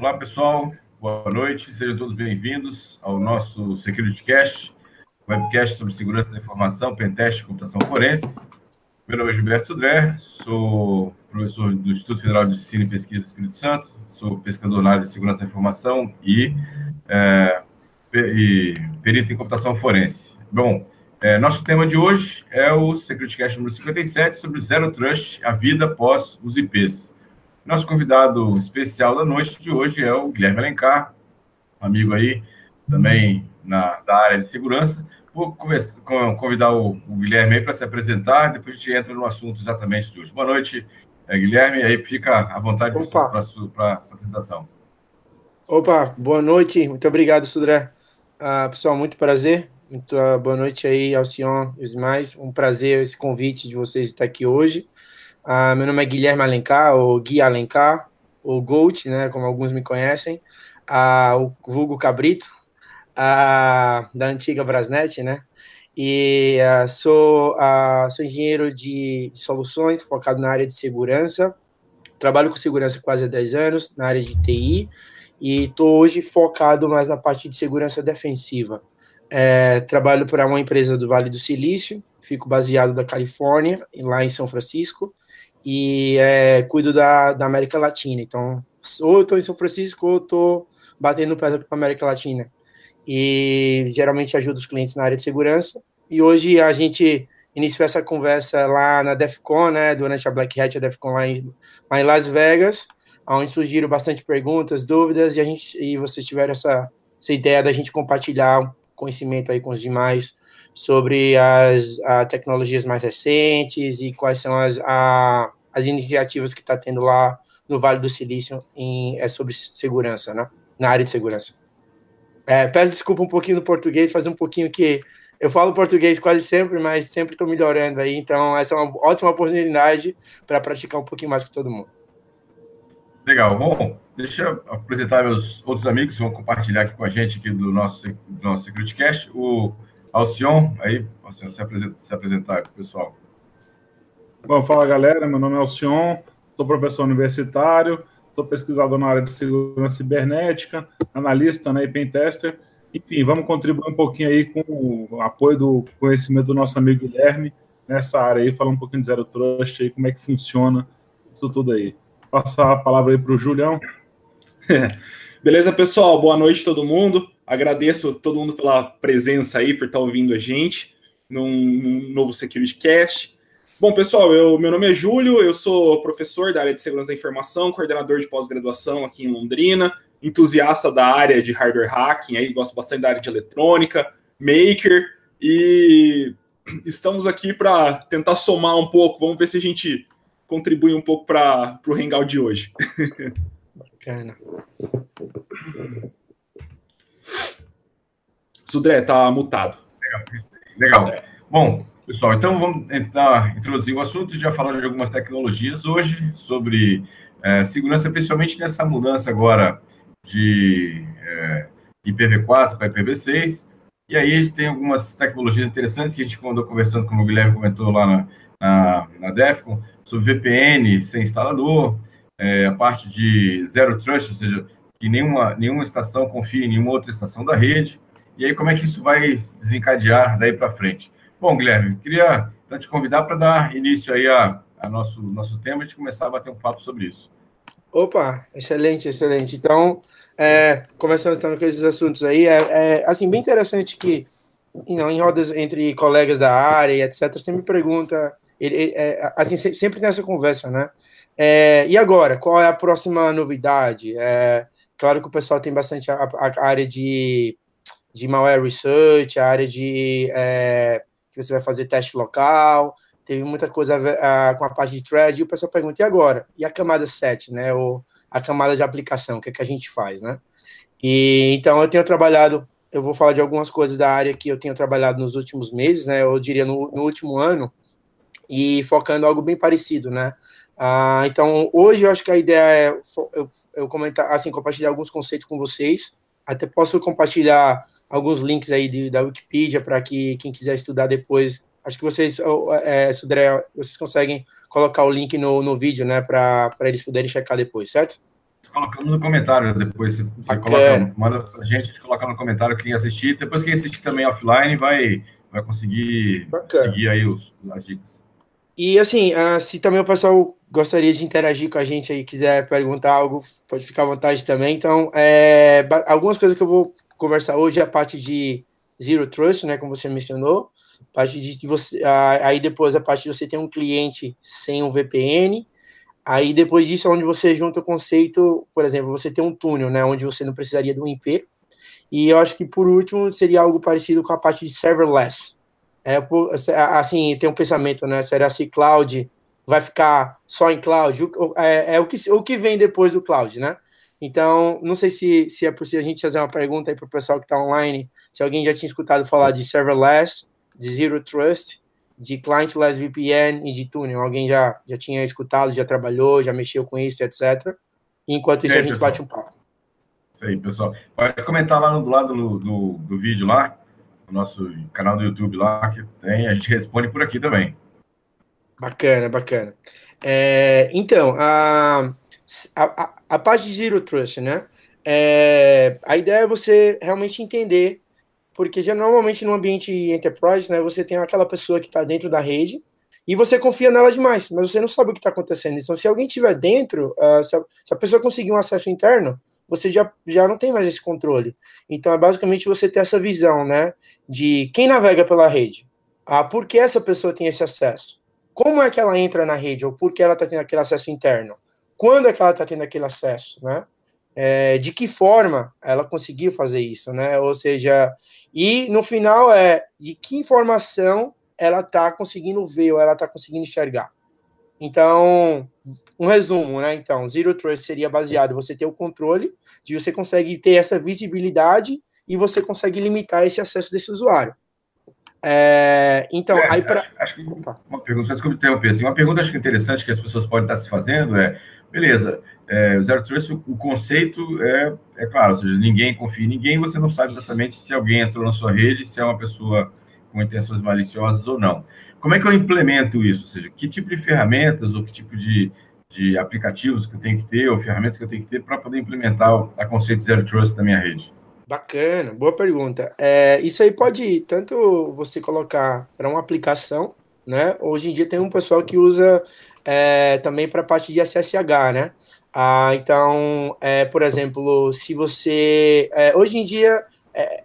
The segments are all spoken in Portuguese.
Olá, pessoal. Boa noite. Sejam todos bem-vindos ao nosso Security Cast, webcast sobre segurança da informação, pentest e computação forense. Meu nome é Gilberto Sudré, sou professor do Instituto Federal de Ensino e Pesquisa do Espírito Santo, sou pesquisador na área de segurança da informação e, é, e perito em computação forense. Bom, é, nosso tema de hoje é o Security Cast número 57 sobre Zero Trust, a vida após os IPs. Nosso convidado especial da noite de hoje é o Guilherme Alencar, um amigo aí também na, da área de segurança. Vou convidar o, o Guilherme aí para se apresentar, depois a gente entra no assunto exatamente de hoje. Boa noite, é, Guilherme, aí fica à vontade para a apresentação. Opa, boa noite, muito obrigado, Sudré. Uh, pessoal, muito prazer. Muito uh, boa noite aí, Alcion e os demais. Um prazer esse convite de vocês estar aqui hoje. Uh, meu nome é Guilherme Alencar, ou Gui Alencar, ou Gold, né, como alguns me conhecem, uh, o vulgo Cabrito, uh, da antiga Brasnet, né, e sou, sou engenheiro de, de, soluções, focado na área de segurança, trabalho com segurança quase há 10 anos, na área de TI, e estou hoje focado mais na parte de segurança defensiva. É, trabalho para uma empresa do Vale do Silício, fico baseado da Califórnia, lá em São Francisco, e é, cuido da, da América Latina. Então, ou eu estou em São Francisco ou estou batendo pedra pela América Latina. E geralmente ajudo os clientes na área de segurança. E hoje a gente iniciou essa conversa lá na DEFCON, né, durante a Black Hat, a DEFCON lá em, lá em Las Vegas, onde surgiram bastante perguntas, dúvidas, e, a gente, e vocês tiveram essa, essa ideia da gente compartilhar conhecimento aí com os demais sobre as tecnologias mais recentes e quais são as, a, as iniciativas que está tendo lá no Vale do Silício em, é sobre segurança, né? Na área de segurança. É, peço desculpa um pouquinho no português, faz um pouquinho que eu falo português quase sempre, mas sempre estou melhorando aí, então essa é uma ótima oportunidade para praticar um pouquinho mais com todo mundo. Legal, bom, deixa eu apresentar meus outros amigos que vão compartilhar aqui com a gente aqui do nosso, do nosso SecurityCast. O Alcion, aí, Alcion, se, apresenta, se apresentar para o pessoal. Bom, fala galera, meu nome é Alcion, sou professor universitário, sou pesquisador na área de segurança cibernética, analista né, e pentester. Enfim, vamos contribuir um pouquinho aí com o apoio do conhecimento do nosso amigo Guilherme nessa área aí, falar um pouquinho de Zero Trust aí, como é que funciona isso tudo aí. Passar a palavra aí para o Julião. Beleza, pessoal? Boa noite todo mundo. Agradeço todo mundo pela presença aí, por estar ouvindo a gente num, num novo Security Cast. Bom, pessoal, eu, meu nome é Júlio, eu sou professor da área de segurança da informação, coordenador de pós-graduação aqui em Londrina, entusiasta da área de hardware hacking, aí gosto bastante da área de eletrônica, maker, e estamos aqui para tentar somar um pouco, vamos ver se a gente contribui um pouco para o Hangout de hoje. Bacana. Sudré, tá mutado. Legal. Legal. Bom, pessoal, então vamos tentar introduzir o assunto, já falar de algumas tecnologias hoje, sobre é, segurança, principalmente nessa mudança agora de é, IPv4 para IPv6. E aí a gente tem algumas tecnologias interessantes que a gente andou conversando, como o Guilherme comentou lá na, na, na DEFCON, sobre VPN sem instalador, é, a parte de Zero Trust, ou seja, que nenhuma, nenhuma estação confie em nenhuma outra estação da rede. E aí, como é que isso vai desencadear daí para frente? Bom, Guilherme, queria então, te convidar para dar início aí a, a nosso, nosso tema e gente começar a bater um papo sobre isso. Opa, excelente, excelente. Então, é, começando então com esses assuntos aí, é, é assim, bem interessante que não, em rodas entre colegas da área e etc., você me pergunta, ele, ele, é, assim, sempre nessa conversa, né? É, e agora, qual é a próxima novidade? É, claro que o pessoal tem bastante a, a área de de malware research, a área de é, que você vai fazer teste local, teve muita coisa a, a, com a parte de thread, e o pessoal pergunta, e agora? E a camada 7, né? Ou a camada de aplicação, o que, é que a gente faz, né? E então eu tenho trabalhado, eu vou falar de algumas coisas da área que eu tenho trabalhado nos últimos meses, né? Eu diria no, no último ano, e focando algo bem parecido, né? Ah, então, hoje eu acho que a ideia é eu, eu comentar, assim, compartilhar alguns conceitos com vocês. Até posso compartilhar alguns links aí de, da Wikipedia para que quem quiser estudar depois. Acho que vocês, é, Sudré, vocês conseguem colocar o link no, no vídeo, né, para eles poderem checar depois, certo? colocamos no comentário depois. Você, coloca, manda a gente, a gente coloca no comentário quem assistir. Depois quem assistir também offline vai, vai conseguir Bacana. seguir aí os, as dicas. E assim, uh, se também o pessoal gostaria de interagir com a gente aí, quiser perguntar algo, pode ficar à vontade também. Então, é, algumas coisas que eu vou conversar hoje é a parte de Zero Trust, né, como você mencionou, parte de você, aí depois a parte de você ter um cliente sem um VPN, aí depois disso é onde você junta o conceito, por exemplo, você tem um túnel, né, onde você não precisaria de um IP, e eu acho que por último seria algo parecido com a parte de serverless. É, assim, tem um pensamento, né, será se cloud vai ficar só em cloud, é, é, o, que, o que vem depois do cloud, né? Então, não sei se, se é possível a gente fazer uma pergunta aí para o pessoal que está online, se alguém já tinha escutado falar de serverless, de zero trust, de clientless VPN e de tunnel. Alguém já, já tinha escutado, já trabalhou, já mexeu com isso, etc. Enquanto isso, a gente pessoal. bate um papo. Isso aí, pessoal. Pode comentar lá no, do lado do, do, do vídeo lá, no nosso canal do YouTube lá, que tem, a gente responde por aqui também. Bacana, bacana. É, então, a, a, a parte de Zero Trust, né? É, a ideia é você realmente entender, porque normalmente no ambiente enterprise, né, você tem aquela pessoa que está dentro da rede e você confia nela demais, mas você não sabe o que está acontecendo. Então, se alguém estiver dentro, uh, se, a, se, a, pessoa conseguir um acesso interno, você já, já não tem mais esse controle. Então, é basicamente você ter essa visão, né, de quem navega pela rede. Ah, por que essa pessoa tem esse acesso? como é que ela entra na rede, ou por que ela está tendo aquele acesso interno? Quando é que ela está tendo aquele acesso, né? É, de que forma ela conseguiu fazer isso, né? Ou seja, e no final é de que informação ela está conseguindo ver ou ela está conseguindo enxergar. Então, um resumo, né? Então, Zero Trust seria baseado você ter o controle, de você consegue ter essa visibilidade e você consegue limitar esse acesso desse usuário. É, então, é, aí para. Uma pergunta, desculpa interromper, assim, uma pergunta acho que interessante que as pessoas podem estar se fazendo é: beleza, é, o Zero Trust, o, o, conceito é, é claro, ou seja, ninguém confia em ninguém, você não sabe exatamente se alguém entrou na sua rede, se é uma pessoa com intenções maliciosas ou não. Como é que eu implemento isso? Ou seja, que tipo de ferramentas ou que tipo de, de aplicativos que eu tenho que ter, ou ferramentas que eu tenho que ter para poder implementar o conceito Zero Trust na minha rede? Bacana, boa pergunta. É, isso aí pode tanto você colocar para uma aplicação, né? Hoje em dia tem um pessoal que usa é, também para a parte de SSH, né? Ah, então, é, por exemplo, se você. É, hoje em dia, é,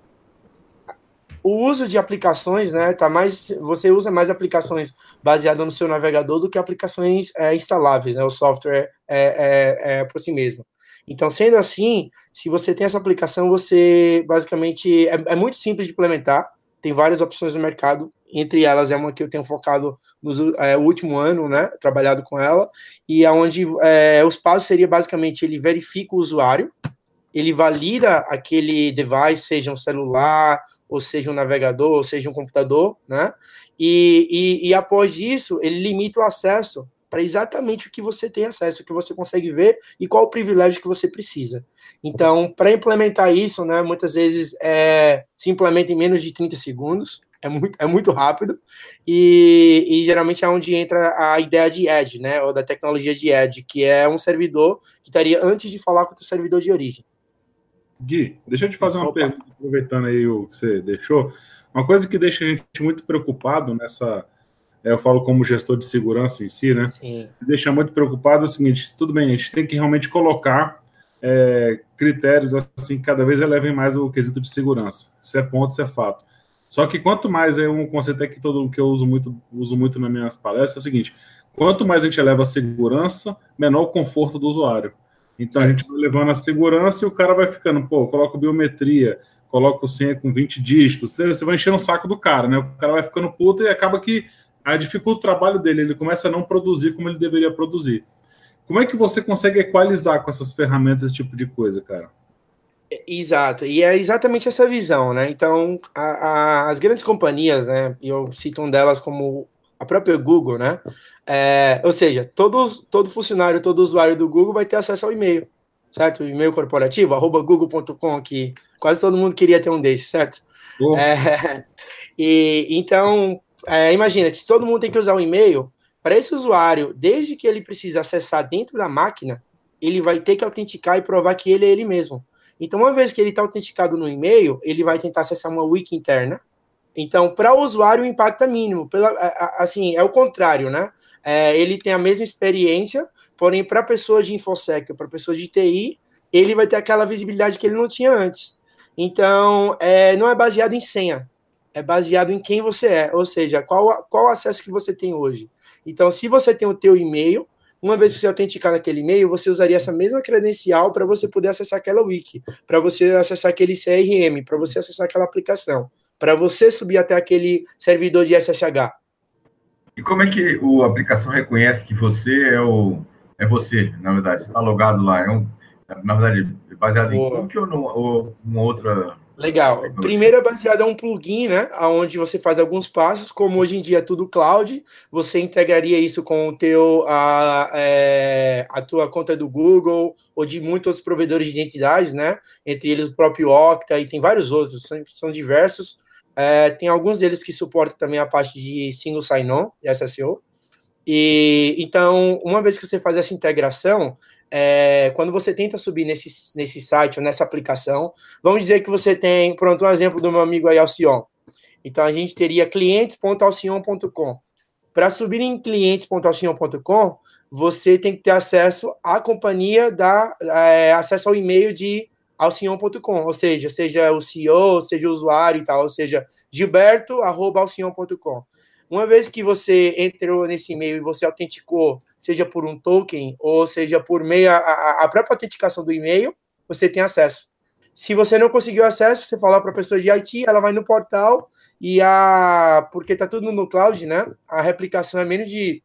o uso de aplicações, né? Tá mais, você usa mais aplicações baseadas no seu navegador do que aplicações é, instaláveis, né? O software é, é por si mesmo. Então, sendo assim, se você tem essa aplicação, você basicamente é, é, muito simples de implementar. Tem várias opções no mercado, entre elas é uma que eu tenho focado no é, último ano, né? Trabalhado com ela, e aonde é, os passos seria basicamente ele verifica o usuário, ele valida aquele device, seja um celular, ou seja um navegador, ou seja um computador, né? E, e, e após isso, ele limita o acesso para exatamente o que você tem acesso, o que você consegue ver e qual o privilégio que você precisa. Então, para implementar isso, né, muitas vezes é, se implementa em menos de 30 segundos, é muito, é muito rápido, e, e, geralmente é onde entra a ideia de Edge, né, ou da tecnologia de Edge, que é um servidor que estaria antes de falar com o servidor de origem. Gui, deixa eu te fazer uma Opa. pergunta, aproveitando aí o que você deixou. Uma coisa que deixa a gente muito preocupado nessa é, eu falo como gestor de segurança em si, né? Sim. Deixa muito preocupado é o seguinte: tudo bem, a gente tem que realmente colocar é, critérios assim que cada vez elevem mais o quesito de segurança. Isso é ponto, isso é fato. Só que quanto mais é um conceito é que todo que eu uso muito, uso muito nas minhas palestras é o seguinte: quanto mais a gente eleva a segurança, menor o conforto do usuário. Então a gente vai levando a segurança e o cara vai ficando, pô, coloco biometria, coloco senha com 20 dígitos, você vai enchendo o saco do cara, né? O cara vai ficando puto e acaba que a dificulta o trabalho dele, ele começa a não produzir como ele deveria produzir. Como é que você consegue equalizar com essas ferramentas esse tipo de coisa, cara? Exato, e é exatamente essa visão, né? Então, a, a, as grandes companhias, né? E eu cito um delas como a própria Google, né? É, ou seja, todos, todo funcionário, todo usuário do Google vai ter acesso ao e-mail, certo? O e-mail corporativo, arroba google.com, que quase todo mundo queria ter um desses, certo? É, e então, é, imagina que se todo mundo tem que usar um e-mail, para esse usuário, desde que ele precisa acessar dentro da máquina, ele vai ter que autenticar e provar que ele é ele mesmo. Então, uma vez que ele está autenticado no e-mail, ele vai tentar acessar uma wiki interna. Então, para o usuário, o impacto é mínimo. Pela, assim, é o contrário, né? É, ele tem a mesma experiência, porém, para pessoas de InfoSec, para pessoas de TI, ele vai ter aquela visibilidade que ele não tinha antes. Então, é, não é baseado em senha, é baseado em quem você é, ou seja, qual, qual acesso que você tem hoje. Então, se você tem o teu e-mail, uma vez que você autenticar naquele e-mail, você usaria essa mesma credencial para você poder acessar aquela wiki, para você acessar aquele CRM, para você acessar aquela aplicação, para você subir até aquele servidor de SSH. E como é que o, a aplicação reconhece que você é o é você, na verdade, você está logado lá? É um, na verdade, baseado Boa. em cookie ou, no, ou uma outra Legal. Primeiro é baseado em um plugin, né? Onde você faz alguns passos, como hoje em dia é tudo cloud, você integraria isso com o teu, a, é, a tua conta do Google ou de muitos outros provedores de identidades, né? Entre eles o próprio Okta e tem vários outros, são, são diversos. É, tem alguns deles que suportam também a parte de single sign-on, SSO. E então, uma vez que você faz essa integração, é, quando você tenta subir nesse, nesse site ou nessa aplicação, vamos dizer que você tem, pronto, um exemplo do meu amigo aí, Alcion. Então, a gente teria clientes.alcion.com. Para subir em clientes.alcion.com, você tem que ter acesso à companhia, da é, acesso ao e-mail de alcion.com, ou seja, seja o CEO, seja o usuário e tal, ou seja, gilberto.alcion.com. Uma vez que você entrou nesse e-mail e você autenticou, seja por um token ou seja por meio a, a própria autenticação do e-mail, você tem acesso. Se você não conseguiu acesso, você fala para a pessoa de IT, ela vai no portal e a. Porque está tudo no cloud, né? A replicação é menos de,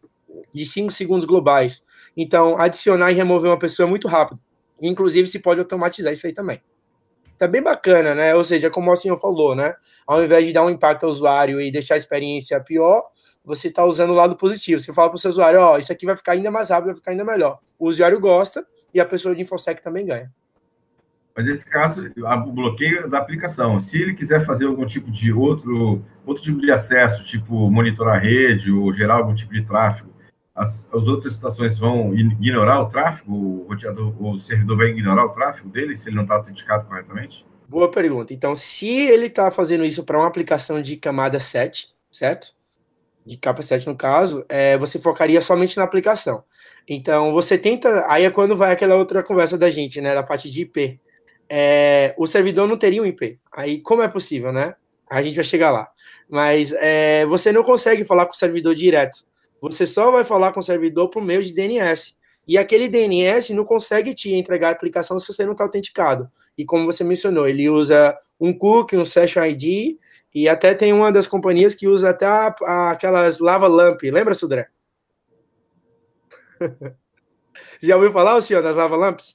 de 5 segundos globais. Então, adicionar e remover uma pessoa é muito rápido. Inclusive, se pode automatizar isso aí também tá bem bacana, né? Ou seja, como o senhor falou, né? Ao invés de dar um impacto ao usuário e deixar a experiência pior, você está usando o lado positivo. Você fala para o seu usuário, ó, oh, isso aqui vai ficar ainda mais rápido, vai ficar ainda melhor. O usuário gosta e a pessoa de InfoSec também ganha. Mas nesse caso, o bloqueio da aplicação. Se ele quiser fazer algum tipo de outro, outro tipo de acesso, tipo monitorar a rede ou gerar algum tipo de tráfego, as, as outras estações vão ignorar o tráfego? O roteador, o servidor vai ignorar o tráfego dele se ele não está autenticado corretamente? Boa pergunta. Então, se ele está fazendo isso para uma aplicação de camada 7, certo? De capa 7 no caso, é, você focaria somente na aplicação. Então, você tenta. Aí é quando vai aquela outra conversa da gente, né? Da parte de IP. É, o servidor não teria um IP. Aí, como é possível, né? A gente vai chegar lá. Mas é, você não consegue falar com o servidor direto. Você só vai falar com o servidor por meio de DNS. E aquele DNS não consegue te entregar a aplicação se você não está autenticado. E como você mencionou, ele usa um cookie, um session ID, e até tem uma das companhias que usa até a, a, aquelas lava lamp. Lembra, Sudré? Já ouviu falar, senhor, das lava lamps?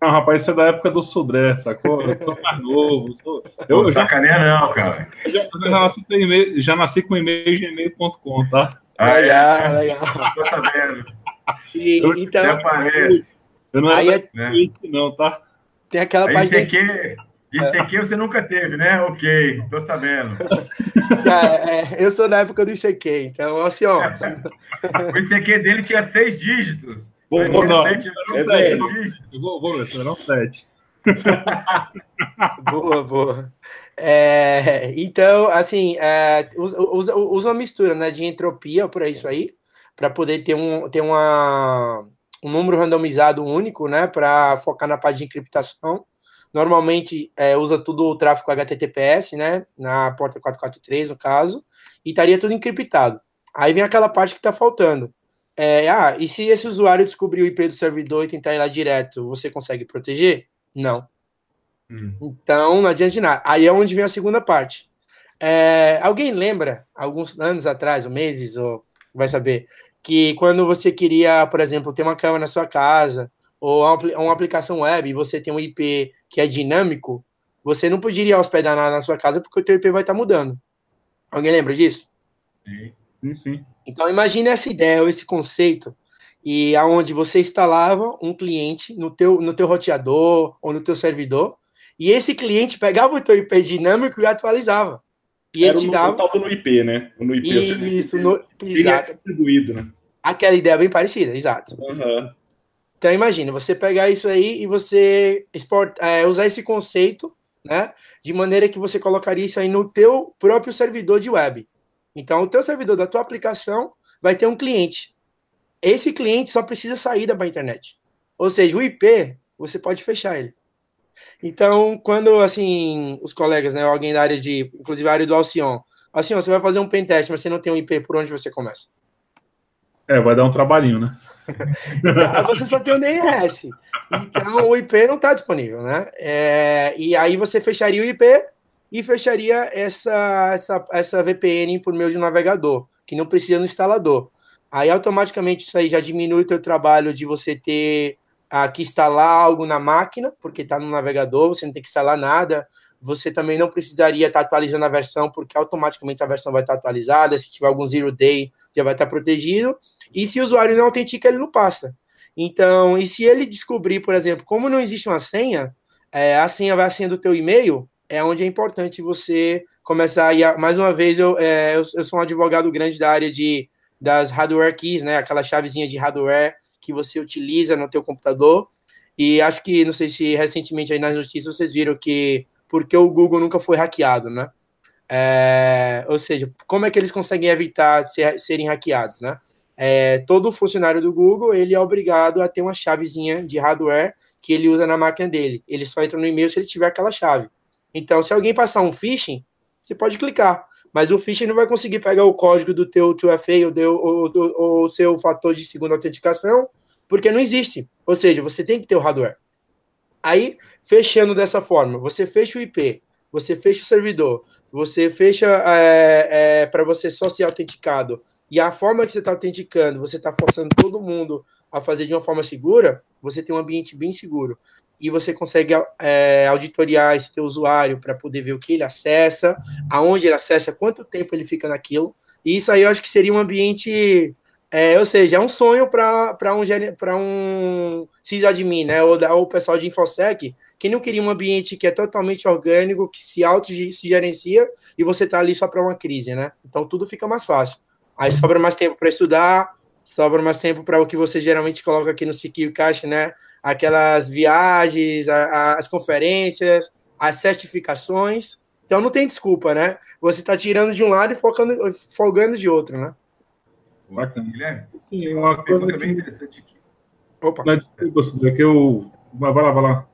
Não, rapaz, isso é da época do Sudré, sacou? Eu tô mais novo. Sou... Eu, já... Sacaneia não, cara. Eu já, já, nasci, já nasci com e-mail gmail.com, tá? Ah, legal, é? legal. Tô sabendo. E, eu, então, aparece. Eu não aí é, né? não, tá? Tem aquela aí parte. Isso aqui, isso aqui você nunca teve, né? Ok, tô sabendo. É, é, eu sou da época do ICQ, então, assim, ó. o ICQ dele tinha seis dígitos. Vou, vou, não, sete, não, sete, não, vou, vou ver, não sete. boa, boa. É, então, assim, é, usa, usa, uma mistura né, de entropia por isso aí, para poder ter, um, ter uma, um número randomizado único, né, para focar na parte de encriptação. Normalmente é, usa tudo o tráfego HTTPS, né, na porta 443, no caso, e estaria tudo encriptado. Aí vem aquela parte que está faltando. É, ah, e se esse usuário descobrir o IP do servidor e tentar ir lá direto, você consegue proteger? Não. Hum. Então, não adianta de nada. Aí é onde vem a segunda parte. É, alguém lembra, alguns anos atrás, ou meses, ou vai saber, que quando você queria, por exemplo, ter uma câmera na sua casa, ou uma, aplicação web, e você tem um IP que é dinâmico, você não poderia hospedar na, na sua casa porque o teu IP vai estar mudando. Alguém lembra disso? Sim, sim. Então imagine essa ideia, ou esse conceito, e aonde você instalava um cliente no teu, no teu roteador ou no teu servidor, e esse cliente pegava o teu IP dinâmico e atualizava. E Era ele te dava. O no IP, né? No IP Isso, no... exato. distribuído, né? Aquela ideia bem parecida, exato. Uhum. Então imagina, você pegar isso aí e você export, é, usar esse conceito, né, de maneira que você colocaria isso aí no teu próprio servidor de web. Então o teu servidor da tua aplicação vai ter um cliente. Esse cliente só precisa sair da internet. Ou seja, o IP, você pode fechar ele. Então, quando, assim, os colegas, né, alguém da área de, inclusive a área do Alcion, assim, você vai fazer um pen test, mas você não tem um IP, por onde você começa? É, vai dar um trabalhinho, né? então, você só tem o DNS. Então, o IP não está disponível, né? É, e aí você fecharia o IP e fecharia essa, essa, essa VPN por meio de um navegador, que não precisa no instalador. Aí, automaticamente, isso aí já diminui o teu trabalho de você ter que instalar algo na máquina, porque está no navegador, você não tem que instalar nada. Você também não precisaria estar tá atualizando a versão, porque automaticamente a versão vai estar tá atualizada. Se tiver algum zero day, já vai estar tá protegido. E se o usuário não autentica, ele não passa. Então, e se ele descobrir, por exemplo, como não existe uma senha, é, a senha vai a senha do teu e-mail, é onde é importante você começar. E mais uma vez, eu, é, eu, eu, sou um advogado grande da área de das hardware keys, né? Aquela chavezinha de hardware que você utiliza no teu computador. E acho que, não sei se recentemente aí nas notícias vocês viram que porque o Google nunca foi hackeado, né? É, ou seja, como é que eles conseguem evitar ser, serem hackeados, né? É, todo funcionário do Google ele é obrigado a ter uma chavezinha de hardware que ele usa na máquina dele. Ele só entra no e-mail se ele tiver aquela chave. Então, se alguém passar um phishing, você pode clicar, mas o phishing não vai conseguir pegar o código do teu 2FA ou o seu fator de segunda autenticação, porque não existe. Ou seja, você tem que ter o hardware. Aí, fechando dessa forma, você fecha o IP, você fecha o servidor, você fecha é, é, para você só ser autenticado, e a forma que você está autenticando, você está forçando todo mundo a fazer de uma forma segura, você tem um ambiente bem seguro. E você consegue é, auditoriar esse teu usuário para poder ver o que ele acessa, aonde ele acessa, quanto tempo ele fica naquilo. E isso aí eu acho que seria um ambiente é, ou seja, é um sonho para um, um sysadmin, né? Ou, ou o pessoal de InfoSec, que não queria um ambiente que é totalmente orgânico, que se auto se gerencia e você tá ali só para uma crise, né? Então tudo fica mais fácil. Aí sobra mais tempo para estudar, sobra mais tempo para o que você geralmente coloca aqui no SecureCast, né? Aquelas viagens, a, a, as conferências, as certificações. Então não tem desculpa, né? Você está tirando de um lado e focando, folgando de outro, né? Bacana. Guilherme? Sim, uma coisa que... bem interessante aqui. Opa. Não, desculpa, é que eu... Vai lá, vai lá.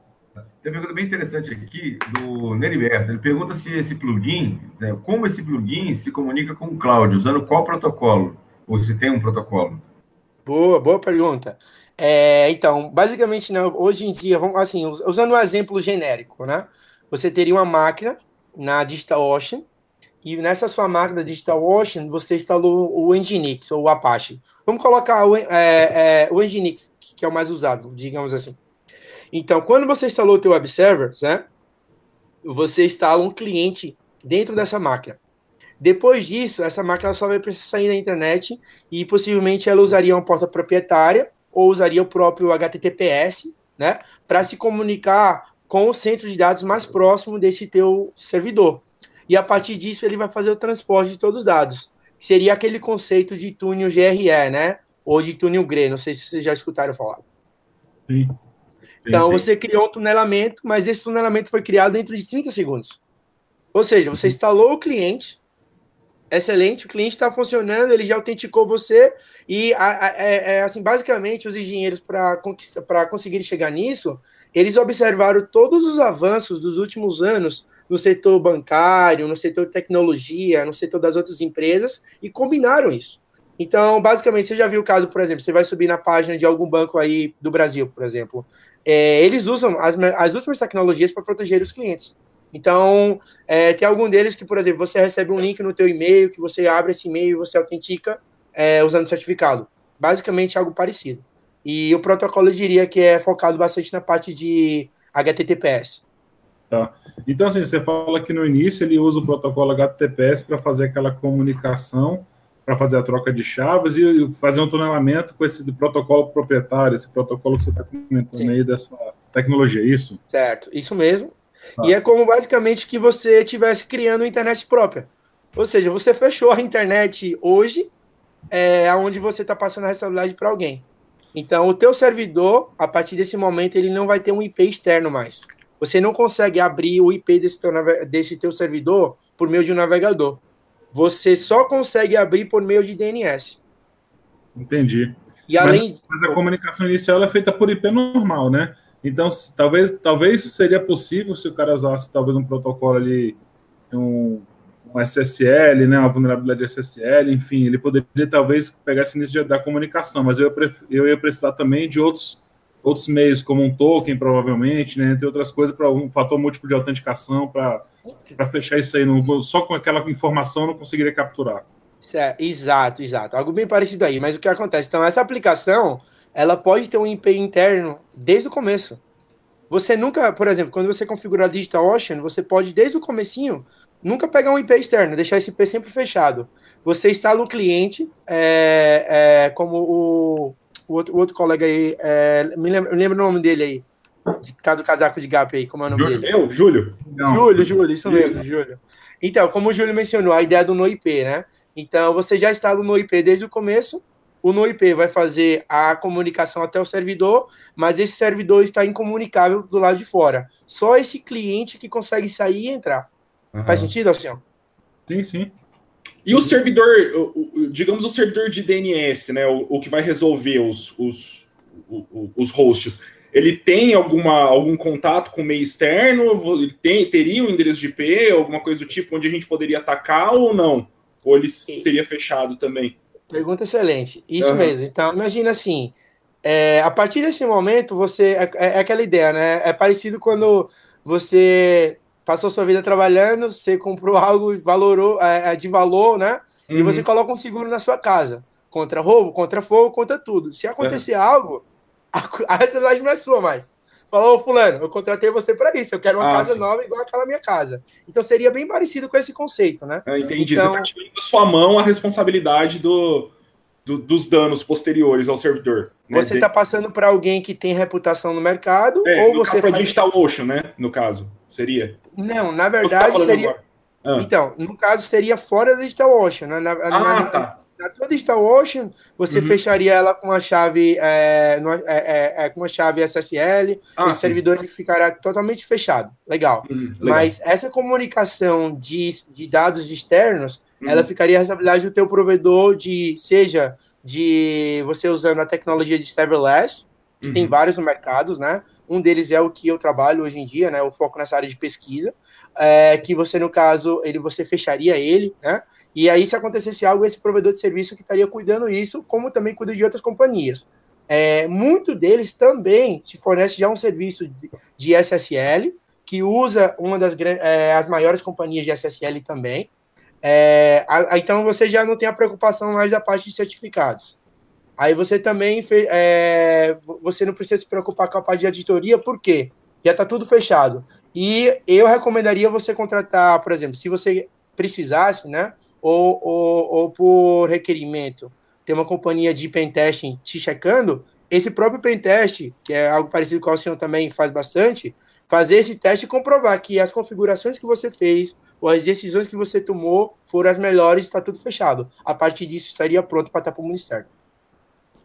Tem uma pergunta bem interessante aqui do Neriberto. Ele pergunta se esse plugin, como esse plugin se comunica com o cloud, usando qual protocolo? Ou se tem um protocolo? Boa, boa pergunta. É, então, basicamente, né, hoje em dia, vamos, assim, usando um exemplo genérico, né? Você teria uma máquina na DigitalOcean e nessa sua máquina DigitalOcean você instalou o Nginx ou o Apache. Vamos colocar o, é, é, o Nginx, que é o mais usado, digamos assim. Então, quando você instalou o teu web server, né, você instala um cliente dentro dessa máquina. Depois disso, essa máquina só vai precisar sair da internet e possivelmente ela usaria uma porta proprietária ou usaria o próprio HTTPS, né, para se comunicar com o centro de dados mais próximo desse teu servidor e a partir disso ele vai fazer o transporte de todos os dados, que seria aquele conceito de túnel GRE, né? Ou de túnel GRE, não sei se vocês já escutaram falar. Sim. Então, você criou um tunelamento, mas esse tunelamento foi criado dentro de 30 segundos. Ou seja, você instalou o cliente, excelente, o cliente está funcionando, ele já autenticou você e é, é, assim basicamente os engenheiros para para conseguir chegar nisso, eles observaram todos os avanços dos últimos anos no setor bancário, no setor de tecnologia, no setor das outras empresas e combinaram isso. Então, basicamente, você já viu o caso, por exemplo, você vai subir na página de algum banco aí do Brasil, por exemplo, é, eles usam as, as últimas tecnologias para proteger os clientes. Então, é, tem algum deles que, por exemplo, você recebe um link no teu e-mail, que você abre esse e-mail e você autentica é, usando certificado. Basicamente, algo parecido. E o protocolo, eu diria que é focado bastante na parte de HTTPS. Tá. Então, assim, você fala que no início ele usa o protocolo HTTPS para fazer aquela comunicação, para fazer a troca de chaves e fazer um tunelamento com esse protocolo proprietário, esse protocolo que você está comentando Sim. aí dessa tecnologia, é isso? Certo, isso mesmo. Ah. E é como basicamente que você estivesse criando uma internet própria. Ou seja, você fechou a internet hoje, é, onde você está passando a responsabilidade para alguém. Então, o teu servidor, a partir desse momento, ele não vai ter um IP externo mais. Você não consegue abrir o IP desse teu, desse teu servidor por meio de um navegador. Você só consegue abrir por meio de DNS. Entendi. E além... Mas, mas a comunicação inicial é feita por IP normal, né? Então, talvez, talvez seria possível se o cara usasse talvez um protocolo ali, um, um SSL, né, uma vulnerabilidade SSL, enfim, ele poderia talvez pegar esse início da comunicação, mas eu, eu ia precisar também de outros, outros meios, como um token, provavelmente, né, entre outras coisas, para um fator múltiplo de autenticação, para fechar isso aí, não, só com aquela informação eu não conseguiria capturar. É, exato, exato. Algo bem parecido aí. Mas o que acontece? Então, essa aplicação, ela pode ter um IP interno desde o começo. Você nunca, por exemplo, quando você configura a DigitalOcean, você pode, desde o comecinho, nunca pegar um IP externo, deixar esse IP sempre fechado. Você instala o cliente, é, é, como o, o, outro, o, outro, colega aí, é, me, lembra, me lembra o nome dele aí, que tá do casaco de gap aí, como é o nome Júlio, dele? Eu, Júlio. Não. Júlio, Júlio, isso mesmo, isso. Júlio. Então, como o Júlio mencionou, a ideia do NoIP, né? Então, você já instala o NoIP desde o começo, o NoIP vai fazer a comunicação até o servidor, mas esse servidor está incomunicável do lado de fora. Só esse cliente que consegue sair e entrar. Uhum. Faz sentido, Alcião? Sim, sim. E o servidor, digamos o servidor de DNS, né, o, o que vai resolver os, os, os hosts, ele tem alguma, algum contato com o meio externo? Ele tem, teria um endereço de IP, alguma coisa do tipo, onde a gente poderia atacar ou não? Ou ele seria fechado também? Pergunta excelente. Isso uhum. mesmo. Então, imagina assim, é, a partir desse momento, você... É, é, aquela ideia, né? É parecido quando você passou sua vida trabalhando, você comprou algo valorou, é, é, de valor, né? Uhum. E você coloca um seguro na sua casa. Contra roubo, contra fogo, contra tudo. Se acontecer uhum. algo, a, a responsabilidade não é sua mais. Falou, fulano, eu contratei você para isso, eu quero uma ah, casa sim. nova igual aquela minha casa. Então seria bem parecido com esse conceito, né? Eu entendi. Então, você está tirando da sua mão a responsabilidade do, do, dos danos posteriores ao servidor. Né? Você está passando para alguém que tem reputação no mercado, é, ou você. Para faz... Digital Ocean, né? No caso, seria? Não, na tá verdade tá seria. Ah. Então, no caso, seria fora da Digital Ocean. Né? Na, ah, na, tá na tua Digital Ocean, você uhum. fecharia ela com a chave é, é, é, é, com a chave SSL, ah, esse sim. servidor ele ficará totalmente fechado. Legal. Uhum, legal. Mas essa comunicação de, de dados externos, uhum. ela ficaria a responsabilidade do teu provedor de, seja de você usando a tecnologia de serverless, uhum. tem vários no mercado, né? Um deles é o que eu trabalho hoje em dia, né? O foco nessa área de pesquisa, é, que você, no caso, ele você fecharia ele, né? E aí, se acontecesse algo, esse provedor de serviço que estaria cuidando isso, como também cuida de outras companhias. É, muito deles também te fornece já um serviço de, de SSL, que usa uma das é, as maiores companhias de SSL também. É, a, então você já não tem a preocupação mais da parte de certificados. Aí você também é, você não precisa se preocupar com a parte de auditoria, por quê? Já está tudo fechado. E eu recomendaria você contratar, por exemplo, se você precisasse, né? ou, ou, ou por requerimento ter uma companhia de pentesting te checando, esse próprio pentest, que é algo parecido com o senhor também faz bastante, fazer esse teste e comprovar que as configurações que você fez ou as decisões que você tomou foram as melhores, está tudo fechado. A partir disso, estaria pronto para estar para o Ministério.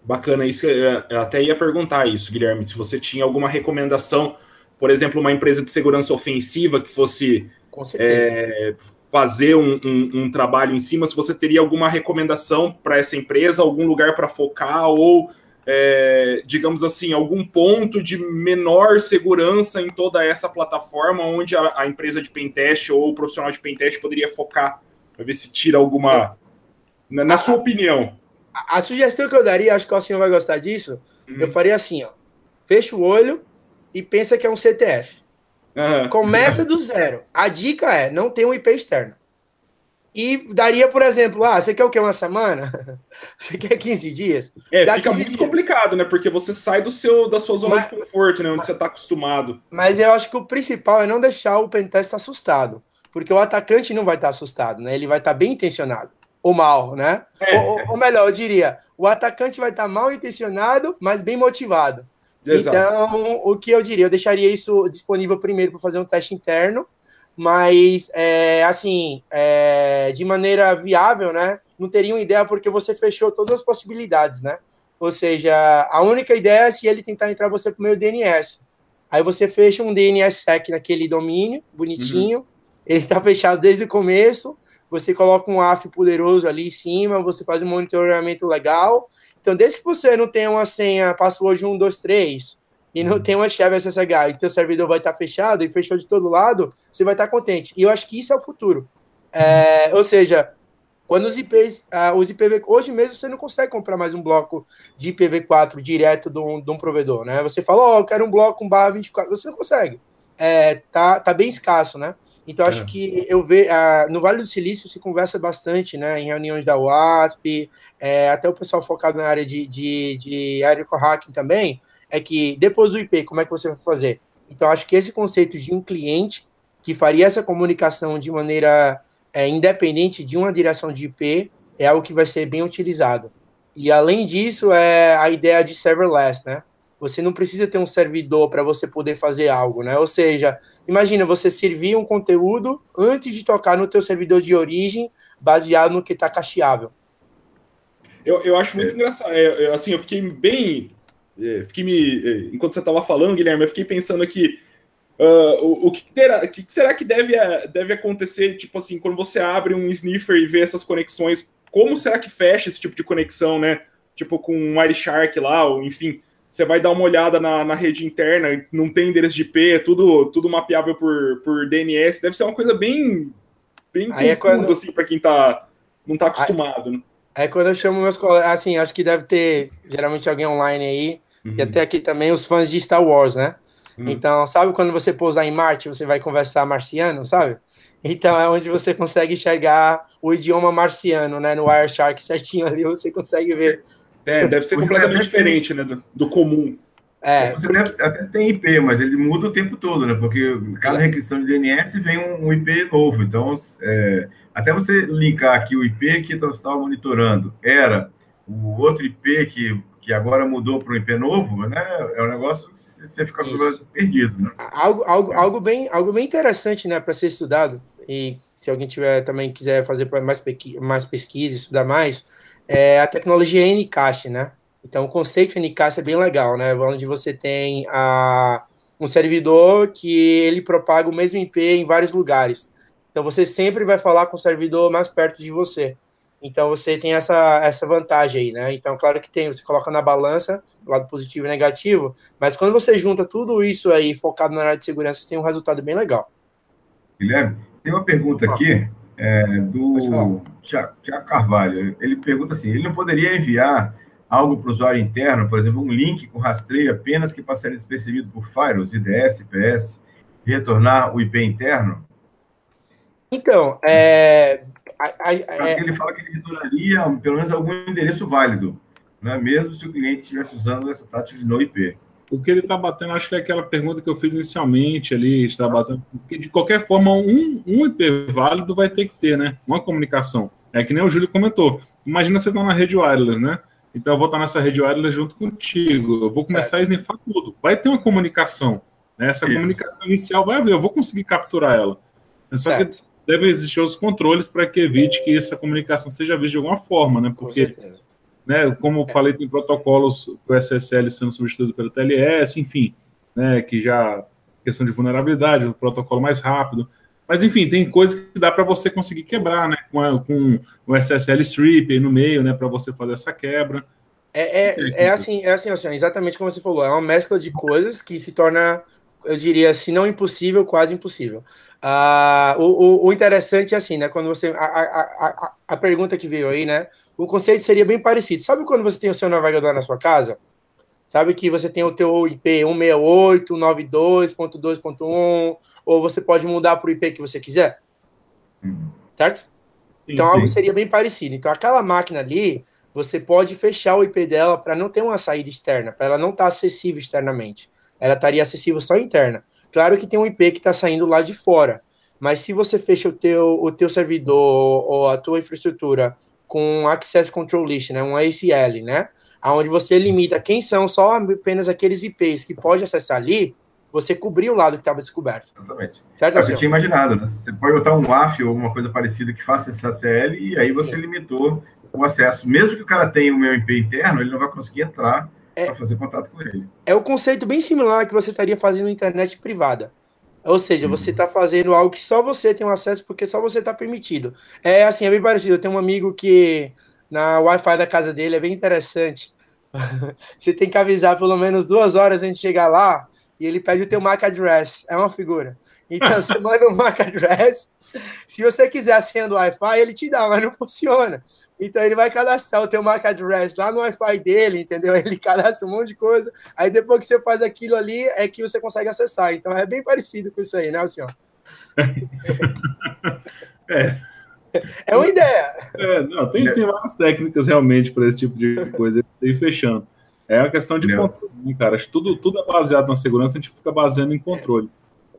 Bacana, isso eu até ia perguntar isso, Guilherme, se você tinha alguma recomendação, por exemplo, uma empresa de segurança ofensiva que fosse é, fazer um, um, um, trabalho em cima, se você teria alguma recomendação para essa empresa, algum lugar para focar ou, é, digamos assim, algum ponto de menor segurança em toda essa plataforma onde a, a empresa de pentest ou o profissional de pentest poderia focar para ver se tira alguma. Na, na sua opinião. A, a, sugestão que eu daria, acho que o senhor vai gostar disso, uhum. eu faria assim: ó, fecha o olho e pensa que é um CTF. Uhum. Começa do zero. A dica é não ter um IP externo. E daria, por exemplo, ah, você quer o quê? Uma semana? Você quer 15 dias? É, Dá fica muito dias. complicado, né? Porque você sai do seu, da sua zona mas, de conforto, né? Onde mas, você está acostumado. Mas eu acho que o principal é não deixar o pentest assustado. Porque o atacante não vai estar assustado, né? Ele vai estar bem intencionado. Ou mal, né? É. Ou, ou, melhor, eu diria, o atacante vai estar mal intencionado, mas bem motivado. Exato. Então, o que eu diria? Eu deixaria isso disponível primeiro para fazer um teste interno, mas, é, assim, é, de maneira viável, né? Não teria uma ideia porque você fechou todas as possibilidades, né? Ou seja, a única ideia é se ele tentar entrar você por meio DNS. Aí você fecha um DNSSEC naquele domínio, bonitinho. Uhum. Ele está fechado desde o começo. Você coloca um AF poderoso ali em cima, você faz um monitoramento legal. Então, desde que você não tenha uma senha password 123 e não uhum. tenha uma chave SSH e teu servidor vai estar fechado e fechou de todo lado, você vai estar contente. E eu acho que isso é o futuro. É, ou seja, quando os IPs, uh, os IPv, hoje mesmo você não consegue comprar mais um bloco de IPv4 direto de um, de um provedor, né? Você fala, ó, oh, eu quero um bloco com barra 24, você não consegue. É, tá, tá bem escasso, né? Então acho é. que eu vejo uh, no Vale do Silício se conversa bastante, né? Em reuniões da WASP, é, até o pessoal focado na área de, de, de hacking também, é que depois do IP, como é que você vai fazer? Então acho que esse conceito de um cliente que faria essa comunicação de maneira é, independente de uma direção de IP, é algo que vai ser bem utilizado. E além disso, é a ideia de serverless, né? Você não precisa ter um servidor para você poder fazer algo, né? Ou seja, imagina você servir um conteúdo antes de tocar no teu servidor de origem, baseado no que está cacheável. Eu, eu acho muito é. engraçado. É, assim, eu fiquei bem. É, fiquei me. É, enquanto você estava falando, Guilherme, eu fiquei pensando aqui Uh, o, o, que, terá, que será que deve, deve acontecer, tipo assim, quando você abre um sniffer e vê essas conexões, como será que fecha esse tipo de conexão, né? Tipo com um Wireshark lá, ou enfim, você vai dar uma olhada na, na rede interna, não tem endereço de IP, é tudo, tudo mapeável por, por DNS, deve ser uma coisa bem, bem aí confusa, é quando... assim, para quem tá, não tá acostumado, aí, né? É quando eu chamo meus colegas, assim, acho que deve ter geralmente alguém online aí, uhum. e até aqui também os fãs de Star Wars, né? Hum. Então, sabe quando você pousar em Marte, você vai conversar marciano, sabe? Então é onde você consegue enxergar o idioma marciano, né? No Wireshark certinho ali, você consegue ver. É, deve ser completamente diferente, né? Do, do comum. É, você porque... deve, até tem IP, mas ele muda o tempo todo, né? Porque cada requisição de DNS vem um, um IP novo. Então, é, até você linkar aqui o IP que você estava monitorando era o outro IP que que agora mudou para o IP novo, né? É um negócio que você fica Isso. perdido. Né? Algo, algo, algo, bem, algo bem interessante né, para ser estudado, e se alguém tiver também quiser fazer mais, mais pesquisa, estudar mais, é a tecnologia Ncache, né? Então, o conceito Ncache é bem legal, né? Onde você tem a, um servidor que ele propaga o mesmo IP em vários lugares. Então, você sempre vai falar com o servidor mais perto de você. Então você tem essa, essa vantagem aí, né? Então, claro que tem, você coloca na balança, lado positivo e negativo, mas quando você junta tudo isso aí focado na área de segurança, você tem um resultado bem legal. Guilherme, tem uma pergunta aqui é, do Tiago Carvalho. Ele pergunta assim: ele não poderia enviar algo para o usuário interno, por exemplo, um link com rastreio apenas que passaria despercebido por firewalls, IDS, IPS, e retornar o IP interno? Então, é, a, a, é... Ele fala que ele retornaria pelo menos algum endereço válido, né? mesmo se o cliente estivesse usando essa tática de no IP. O que ele está batendo, acho que é aquela pergunta que eu fiz inicialmente ali, está batendo, porque de qualquer forma, um, um IP válido vai ter que ter, né? Uma comunicação. É que nem o Júlio comentou. Imagina você está na rede wireless, né? Então eu vou estar nessa rede wireless junto contigo. Eu vou começar a snifar tudo. Vai ter uma comunicação. Né? Essa Isso. comunicação inicial vai haver, eu vou conseguir capturar ela. Só certo. que devem existir os controles para que evite que essa comunicação seja vista de alguma forma, né? Porque, né, como eu falei, tem protocolos, o SSL sendo substituído pelo TLS, enfim, né, que já questão de vulnerabilidade, o protocolo mais rápido. Mas, enfim, tem coisas que dá para você conseguir quebrar, né? Com, a, com o SSL strip aí no meio, né? Para você fazer essa quebra. É, é, é, assim, é assim, assim, exatamente como você falou, é uma mescla de coisas que se torna, eu diria, se não impossível, quase impossível. Ah, o, o, interessante é assim, né? Quando você. A, a, a, a, pergunta que veio aí, né? O conceito seria bem parecido. Sabe quando você tem o seu navegador na sua casa? Sabe que você tem o teu IP 168.92.2.1, ou você pode mudar para o IP que você quiser? Uhum. Certo? Sim, então, sim. algo seria bem parecido. Então, aquela máquina ali, você pode fechar o IP dela para não ter uma saída externa, para ela não estar tá acessível externamente. Ela estaria acessível só interna. Claro que tem um IP que está saindo lá de fora, mas se você fecha o teu, o teu servidor ou a tua infraestrutura com Access Control List, né, um ACL, né, aonde você limita quem são só apenas aqueles IPs que pode acessar ali, você cobriu o lado que estava descoberto. Exatamente. Certo, é eu tinha imaginado, né? Você pode botar um WAF ou alguma coisa parecida que faça esse ACL e aí você Sim. limitou o acesso. Mesmo que o cara tenha o meu IP interno, ele não vai conseguir entrar É. para fazer contato com ele. É o conceito bem similar que você estaria fazendo internet privada. Ou seja, você Uhum. está fazendo algo que só você tem um acesso porque só você está permitido. É assim, é bem parecido. Eu tenho um amigo que na Wi-Fi da casa dele é bem interessante. você tem que avisar pelo menos duas horas antes de chegar lá e ele pede o teu MAC address. É uma figura. Então você manda o MAC address. Se você quiser a senha do Wi-Fi, ele te dá, mas não funciona. Então ele vai cadastrar o teu MAC address lá no Wi-Fi dele, entendeu? Ele cadastra um monte de coisa. Aí depois que você faz aquilo ali, é que você consegue acessar. Então é bem parecido com isso aí, né, senhor? É. É uma ideia. É, não, tem, tem várias técnicas realmente para esse tipo de coisa e fechando. É uma questão de Não. controle, né, cara? Tudo, tudo é baseado na segurança, a gente fica baseando em controle.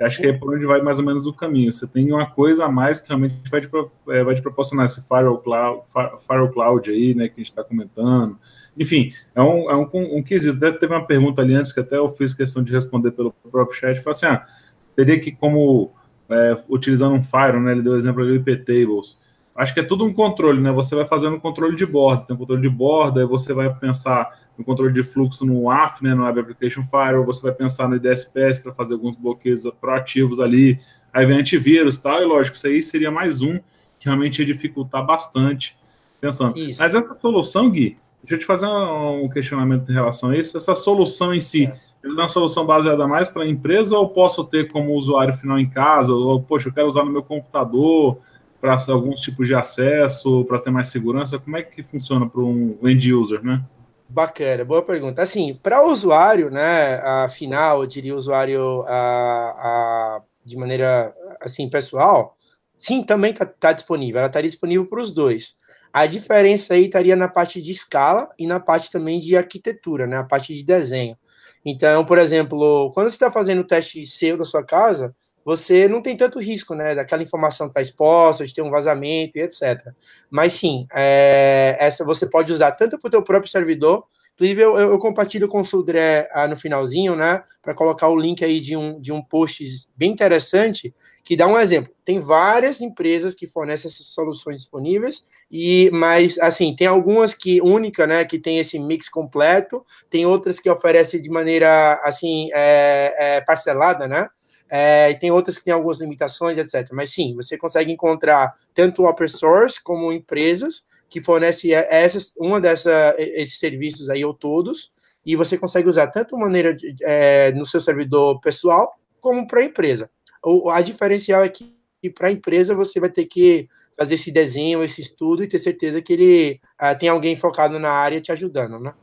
Acho que é por onde vai mais ou menos o caminho. Você tem uma coisa a mais que realmente vai te, é, vai te proporcionar esse firewall cloud, fi- firewall cloud aí, né, que a gente está comentando. Enfim, é um, é um, um quesito. Até teve uma pergunta ali antes que até eu fiz questão de responder pelo próprio chat. Falei assim, ah, teria que, como é, utilizando um firewall, né, ele deu o exemplo ali do IP tables. Acho que é tudo um controle, né? Você vai fazendo um controle de borda, tem um controle de borda, aí você vai pensar no controle de fluxo no WAF, né, no Web Application Firewall, você vai pensar no IDSPS para fazer alguns bloqueios proativos ali, aí vem antivírus e tal, e lógico, isso aí seria mais um que realmente ia dificultar bastante, pensando. Isso. Mas essa solução, Gui, deixa eu te fazer um questionamento em relação a isso, essa solução em si, ela é uma solução baseada mais para a empresa ou posso ter como usuário final em casa, ou, poxa, eu quero usar no meu computador, para alguns tipos de acesso, para ter mais segurança? Como é que funciona para um end user, né? Bacana, boa pergunta. Assim, para o usuário, né, a final, eu diria usuário a, a, de maneira assim pessoal, sim, também está tá disponível. Ela estaria disponível para os dois. A diferença aí estaria na parte de escala e na parte também de arquitetura, né, a parte de desenho. Então, por exemplo, quando você está fazendo o teste seu da sua casa, você não tem tanto risco, né, daquela informação estar exposta, de ter um vazamento e etc. Mas sim, é, essa você pode usar tanto para o teu próprio servidor, inclusive eu, eu, eu compartilho com o Sudré ah, no finalzinho, né, para colocar o link aí de um, de um post bem interessante, que dá um exemplo. Tem várias empresas que fornecem essas soluções disponíveis, e mas assim, tem algumas que única, né, que tem esse mix completo, tem outras que oferecem de maneira assim é, é, parcelada, né? É, e tem outras que têm algumas limitações, etc. Mas sim, você consegue encontrar tanto open source como empresas que fornecem essas, uma dessa, esses serviços aí ou todos, e você consegue usar tanto maneira de, é, no seu servidor pessoal como para a empresa. O, a diferencial é que para a empresa você vai ter que fazer esse desenho, esse estudo e ter certeza que ele uh, tem alguém focado na área te ajudando, né?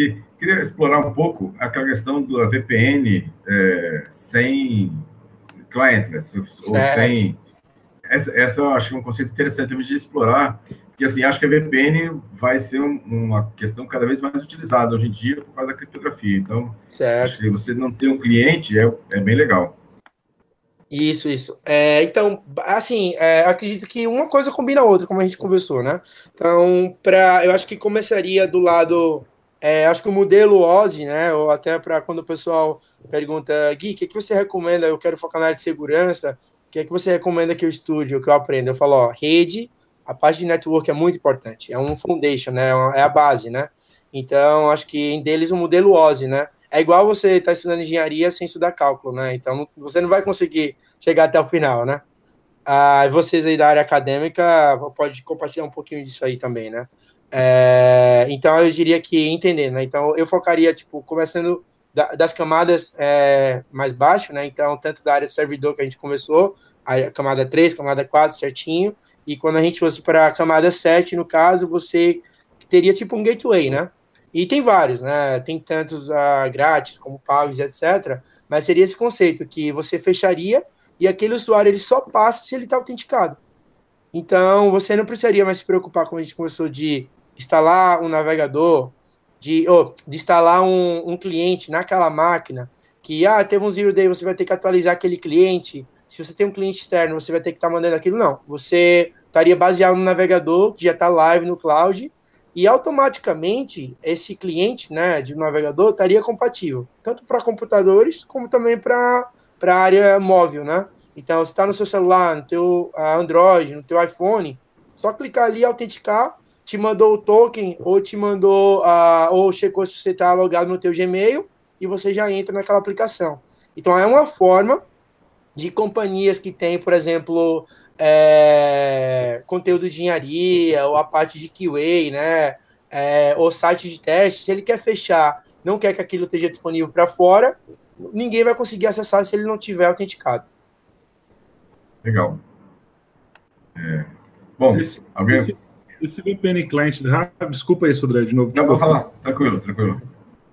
E queria explorar um pouco aquela questão da VPN é, sem clientless, ou certo. sem. Essa, essa eu acho que é um conceito interessante de explorar, porque assim, acho que a VPN vai ser um, uma questão cada vez mais utilizada hoje em dia por causa da criptografia. Então, certo. que você não ter um cliente é, é bem legal. Isso, isso. É, então, assim, é, acredito que uma coisa combina a outra, como a gente conversou, né? Então, pra, eu acho que começaria do lado é, acho que o modelo OSI, né, ou até para quando o pessoal pergunta, Gui, o que, que você recomenda? Eu quero focar na área de segurança, o que, é que você recomenda que eu estude, o que eu aprenda? Eu falo, ó, rede, a parte de network é muito importante, é um foundation, né, é a base, né? Então, acho que em deles o modelo OSI, né? É igual você estar tá estudando engenharia sem estudar cálculo, né? Então, você não vai conseguir chegar até o final, né? Ah, vocês aí da área acadêmica pode compartilhar um pouquinho disso aí também, né? É, então eu diria que entendendo, né? Então eu focaria, tipo, começando da, das camadas é, mais baixo, né? Então, tanto da área do servidor que a gente começou, a camada 3, camada 4, certinho, e quando a gente fosse para a camada 7, no caso, você teria tipo um gateway, né? E tem vários, né? Tem tantos uh, grátis como pagos, etc. Mas seria esse conceito que você fecharia e aquele usuário ele só passa se ele está autenticado. Então, você não precisaria mais se preocupar, como a gente conversou, de instalar um navegador, de, oh, de instalar um, um, cliente naquela máquina, que, ah, teve um zero day, você vai ter que atualizar aquele cliente. Se você tem um cliente externo, você vai ter que estar tá mandando aquilo. Não, você estaria baseado no navegador, que já está live no cloud, e automaticamente esse cliente né, de navegador estaria compatível, tanto para computadores, como também para a área móvel, né? Então, você está no seu celular, no teu Android, no teu iPhone, só clicar ali autenticar, te mandou o token, ou te mandou, uh, ou checou se você está logado no teu Gmail, e você já entra naquela aplicação. Então é uma forma de companhias que tem, por exemplo, é, conteúdo de engenharia, ou a parte de QA, né? É, ou site de teste, se ele quer fechar, não quer que aquilo esteja disponível para fora, ninguém vai conseguir acessar se ele não tiver autenticado. Legal. É, bom, esse, alguém... esse, esse VPN client, desculpa aí, Sodré, de novo. Não, vou falar, tranquilo, tranquilo.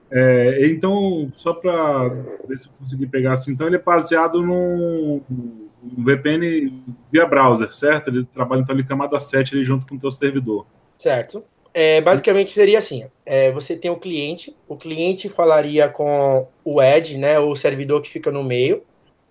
É, então, só para ver se eu consegui pegar assim, então ele é baseado num, num VPN via browser, certo? Ele trabalha então ali camada 7 ali junto com o teu servidor. Certo. É, basicamente seria assim: é, você tem o cliente, o cliente falaria com o Edge, né, o servidor que fica no meio.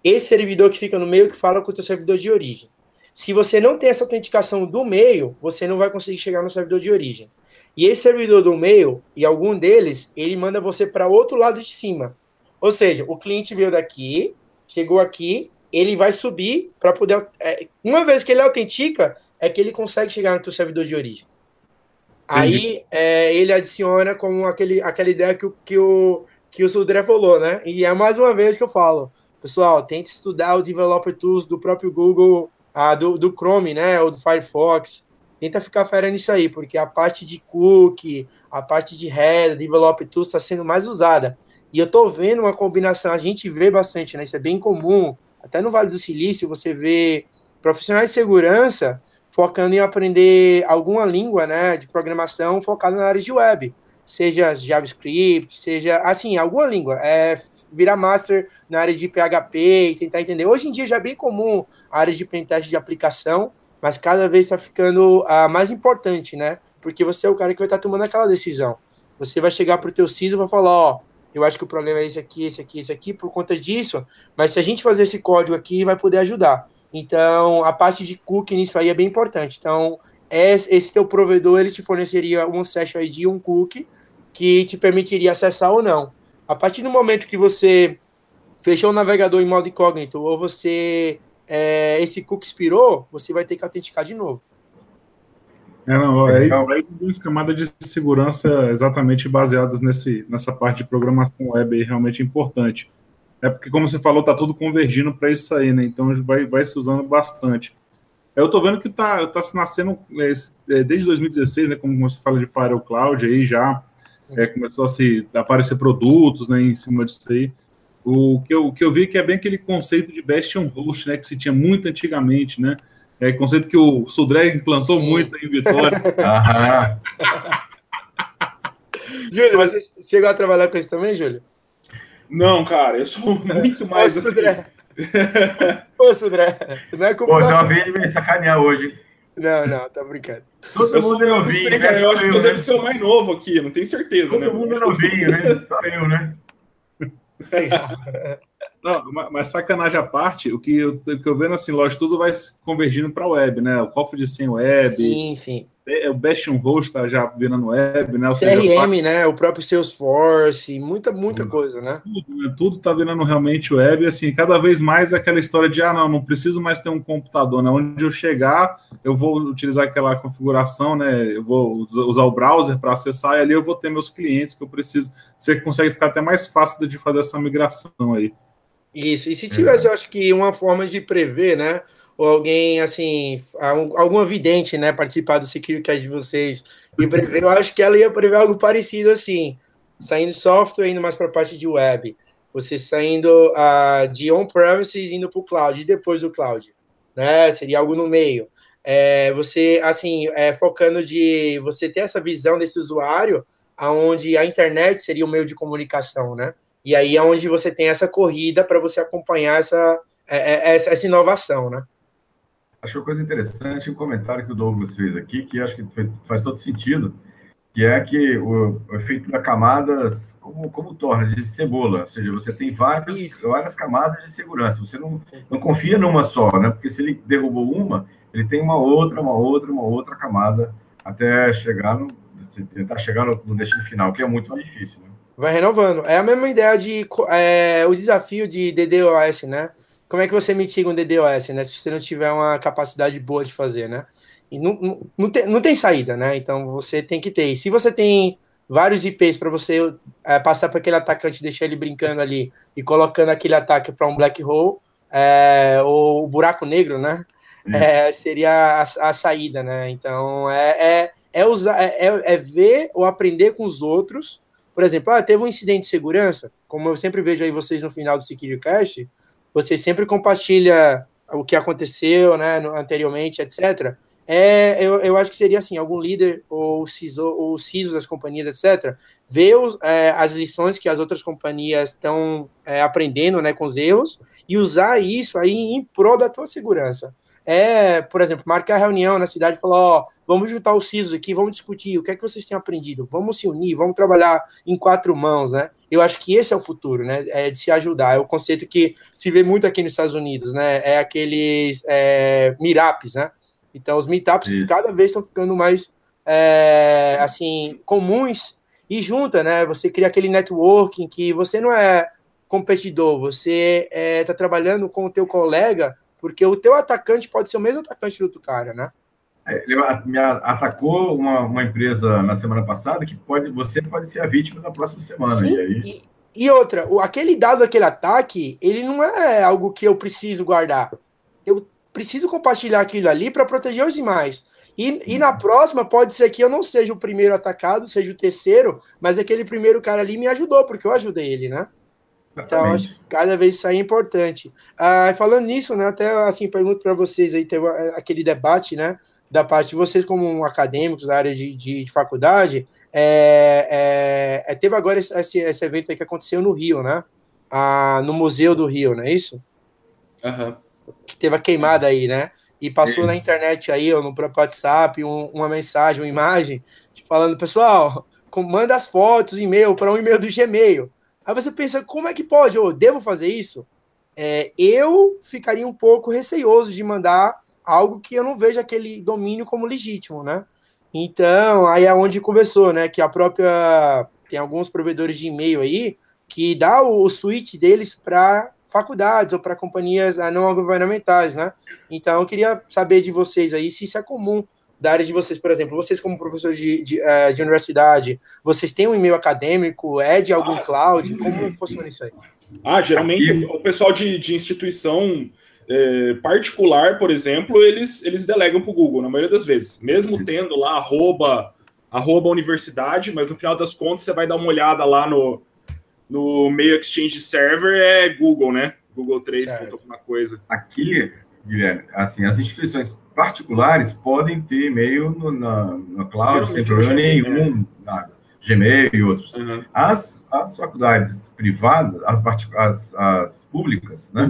Esse servidor que fica no meio que fala com o teu servidor de origem. Se você não tem essa autenticação do meio, você não vai conseguir chegar no servidor de origem. E esse servidor do meio, e algum deles, ele manda você para outro lado de cima. Ou seja, o cliente veio daqui, chegou aqui, ele vai subir para poder. É, uma vez que ele autentica, é que ele consegue chegar no seu servidor de origem. Aí é, ele adiciona com aquele, aquela ideia que, que o, que o Sudré falou, né? E é mais uma vez que eu falo. Pessoal, tente estudar o Developer Tools do próprio Google, ah, do, do Chrome, né? Ou do Firefox tenta ficar fera nisso aí, porque a parte de cookie, a parte de header, develop tools está sendo mais usada. E eu tô vendo uma combinação, a gente vê bastante, né? Isso é bem comum. Até no Vale do Silício você vê profissionais de segurança focando em aprender alguma língua, né, de programação focada na área de web, seja JavaScript, seja assim, alguma língua, é virar master na área de PHP e tentar entender. Hoje em dia já é bem comum a área de pentest de aplicação, mas cada vez está ficando uh, mais importante, né? Porque você é o cara que vai estar tá tomando aquela decisão. Você vai chegar para o teu CISO e vai falar, ó, eu acho que o problema é esse aqui, esse aqui, esse aqui, por conta disso, mas se a gente fazer esse código aqui, vai poder ajudar. Então, a parte de cookie nisso aí é bem importante. Então, esse teu provedor, ele te forneceria um session ID, um cookie, que te permitiria acessar ou não. A partir do momento que você fechou o navegador em modo incógnito, ou você é, esse cookie expirou, você vai ter que autenticar de novo. É, não, aí, aí duas camadas de segurança exatamente baseadas nesse, nessa parte de programação web aí, realmente importante. É porque, como você falou, tá tudo convergindo para isso aí, né? Então vai, vai se usando bastante. Eu tô vendo que tá, tá se nascendo é, é desde 2016, né? Como você fala de Firewall Cloud aí já é, começou a se aparecer produtos né, em cima disso aí. O que, eu, o que eu vi que é bem aquele conceito de Bastion Host, né? Que se tinha muito antigamente, né? É conceito que o Sudré implantou Sim. muito em Vitória. Júlio, você chegou a trabalhar com isso também, Júlio? Não, cara, eu sou muito mais. Assim. Ô, Sudré, não é culpa Pô, não vem me sacanear hoje. Não, não, tá brincando. Todo eu mundo é novinho, né? Eu acho que eu né? devo ser o mais novo aqui, não tenho certeza, Todo né? Todo mundo é novinho, né? Só eu, né? Não, mas sacanagem à parte, o que eu, o que eu vendo assim, lógico, tudo vai convergindo para web, né? O cofre de 100 web. Sim, sim. É, o Bastion Host tá já virando web, né? O CRM, né? O próprio Salesforce, muita, muita hum. coisa, né? Tudo, né? tudo tá virando realmente web, assim, cada vez mais aquela história de, ah, não, não preciso mais ter um computador, né? Onde eu chegar, eu vou utilizar aquela configuração, né? Eu vou usar o browser para acessar e ali eu vou ter meus clientes que eu preciso. Você consegue ficar até mais fácil de fazer essa migração aí. Isso, e se tivesse, é. eu acho que uma forma de prever, né? ou alguém, assim, alguma vidente, né, participar do SecureCast de vocês e prever, eu acho que ela ia prever algo parecido assim, saindo software, indo mais para a parte de web, você saindo uh, de on-premises, indo para o cloud, e depois do cloud, né, seria algo no meio. É, você, assim, é, focando de você ter essa visão desse usuário, aonde a internet seria o meio de comunicação, né, e aí é onde você tem essa corrida para você acompanhar essa, é, é, essa, essa inovação, né. Achei uma coisa interessante um comentário que o Douglas fez aqui, que acho que faz todo sentido, que é que o, efeito da camadas, como, como torna de cebola, ou seja, você tem vários, várias camadas de segurança, você não, não confia numa só, né? Porque se ele derrubou uma, ele tem uma outra, uma outra, uma outra camada até chegar no, tentar chegar no, no destino final, que é muito mais difícil, né? Vai renovando. É a mesma ideia de é, o desafio de DDoS, né? como é que você mitiga um DDoS, né? Se você não tiver uma capacidade boa de fazer, né? E não, não, não, tem, não tem saída, né? Então você tem que ter. E se você tem vários IPs para você é, passar para aquele atacante, deixar ele brincando ali e colocando aquele ataque para um black hole, é, ou o buraco negro, né? É, seria a, a, saída, né? Então é, é, é usar, é, é, é ver ou aprender com os outros. Por exemplo, ah, teve um incidente de segurança, como eu sempre vejo aí vocês no final do Security Cast, você sempre compartilha o que aconteceu, né, anteriormente, etc. É, eu, eu acho que seria assim, algum líder ou CISO, ou CISO das companhias, etc., ver os, é, as lições que as outras companhias estão é, aprendendo né, com os erros e usar isso aí em prol da tua segurança é, por exemplo, marcar reunião na cidade e falar, ó, vamos juntar os CISOs aqui, vamos discutir o que é que vocês têm aprendido, vamos se unir, vamos trabalhar em quatro mãos, né? Eu acho que esse é o futuro, né? É de se ajudar. É o conceito que se vê muito aqui nos Estados Unidos, né? É aqueles é, meetups, né? Então, os meetups cada vez estão ficando mais, é, assim, comuns e junta, né? Você cria aquele networking que você não é competidor, você está é, trabalhando com o teu colega porque o teu atacante pode ser o mesmo atacante do outro cara, né? É, ele me atacou uma, uma empresa na semana passada que pode, você pode ser a vítima da próxima semana. Sim, e, aí... e, e outra, o, aquele dado daquele ataque, ele não é algo que eu preciso guardar. Eu preciso compartilhar aquilo ali para proteger os demais. E, e, na próxima, pode ser que eu não seja o primeiro atacado, seja o terceiro, mas aquele primeiro cara ali me ajudou, porque eu ajudei ele, né? Então, acho que cada vez isso aí é importante. Ah, falando nisso, né, até assim, pergunto para vocês aí, teve aquele debate, né, da parte de vocês como acadêmicos da área de, de faculdade, é, é, é, teve agora esse, esse evento aí que aconteceu no Rio, né, ah, no Museu do Rio, não é isso? Uhum. Que teve a queimada aí, né, e passou é. na internet aí, ou no próprio WhatsApp, um, uma mensagem, uma imagem, falando, pessoal, manda as fotos, e-mail, para um e-mail do Gmail. Aí você pensa, como é que pode? Eu devo fazer isso? É, eu ficaria um pouco receoso de mandar algo que eu não vejo aquele domínio como legítimo, né? Então, aí é onde conversou, né? Que a própria. Tem alguns provedores de e-mail aí que dá o, o switch deles para faculdades ou para companhias ah, não governamentais, né? Então, eu queria saber de vocês aí se isso é comum da área de vocês, por exemplo, vocês como professores de, de, uh, de universidade, vocês têm um e-mail acadêmico, é de algum ah, cloud? Como funciona isso aí? Ah, geralmente o pessoal de, de instituição é, particular, por exemplo, eles, eles delegam para o Google, na maioria das vezes. Mesmo tendo lá arroba, arroba universidade, mas no final das contas você vai dar uma olhada lá no, no meio Exchange Server, é Google, né? Google 3. alguma coisa. Aqui, Guilherme, assim, as instituições particulares podem ter e-mail no, na, na cloud, sem problema nenhum, na Gmail e outros. Uhum. As, as faculdades privadas, as, as públicas, né,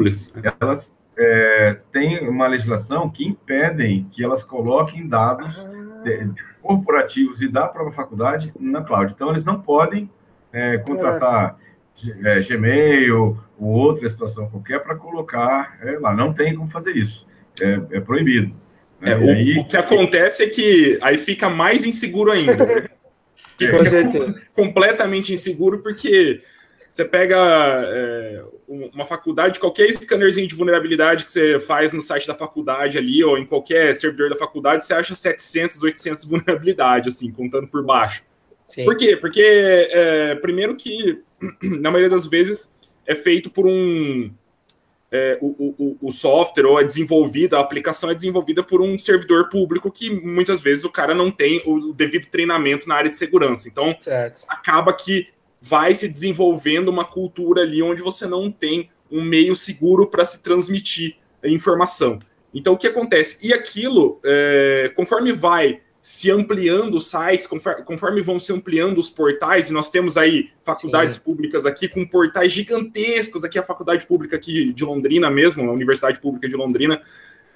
elas é, têm uma legislação que impedem que elas coloquem dados de, corporativos e da própria faculdade na cloud. Então, eles não podem é, contratar é, Gmail ou outra situação qualquer para colocar é, lá. Não tem como fazer isso. É, é proibido. É, o, aí... o, que acontece é que aí fica mais inseguro ainda. Né? Com certeza. completamente inseguro, porque você pega é, uma faculdade, qualquer scannerzinho de vulnerabilidade que você faz no site da faculdade ali, ou em qualquer servidor da faculdade, você acha 700, 800 vulnerabilidades, assim, contando por baixo. Sim. Por quê? Porque, é, primeiro que, na maioria das vezes, é feito por um é, o, o, o, software ou é desenvolvida, a aplicação é desenvolvida por um servidor público que muitas vezes o cara não tem o devido treinamento na área de segurança. Então, certo. acaba que vai se desenvolvendo uma cultura ali onde você não tem um meio seguro para se transmitir a informação. Então, o que acontece? E aquilo, é, conforme vai se ampliando os sites, conforme, vão se ampliando os portais, e nós temos aí faculdades Sim. públicas aqui com portais gigantescos, aqui a faculdade pública aqui de Londrina mesmo, a Universidade Pública de Londrina,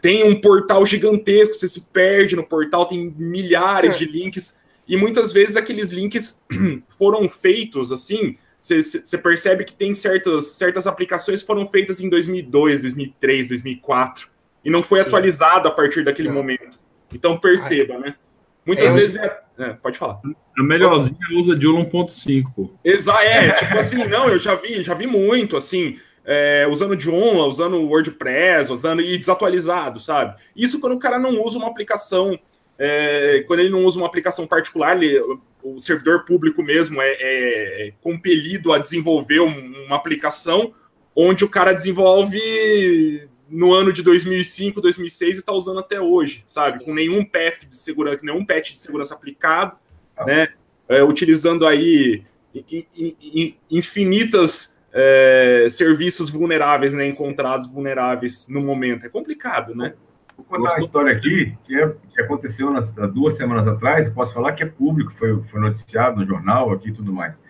tem um portal gigantesco, você se perde no portal, tem milhares é. de links, e muitas vezes aqueles links foram feitos assim, você percebe que tem certas, certas aplicações foram feitas em 2002, 2003, 2004, e não foi Sim. atualizado a partir daquele momento. Então perceba, Ai. né? Muitas é, vezes é, é, Pode falar. A melhorzinha usa de 1.5. Exato, é, tipo assim, não, eu já vi, já vi muito, assim, é, usando Joomla, usando WordPress, usando e desatualizado, sabe? Isso quando o cara não usa uma aplicação é, quando ele não usa uma aplicação particular, ele, o servidor público mesmo é, é, é compelido a desenvolver um, uma aplicação onde o cara desenvolve no ano de 2005, 2006 e está usando até hoje, sabe? Com nenhum path de segurança, nenhum patch de segurança aplicado, ah. né? É, utilizando aí infinitas é, serviços vulneráveis, né? Encontrados vulneráveis no momento. É complicado, né? Vou contar uma história aqui que, é, que aconteceu nas, duas semanas atrás. Posso falar que é público, foi, foi noticiado no jornal aqui e tudo mais.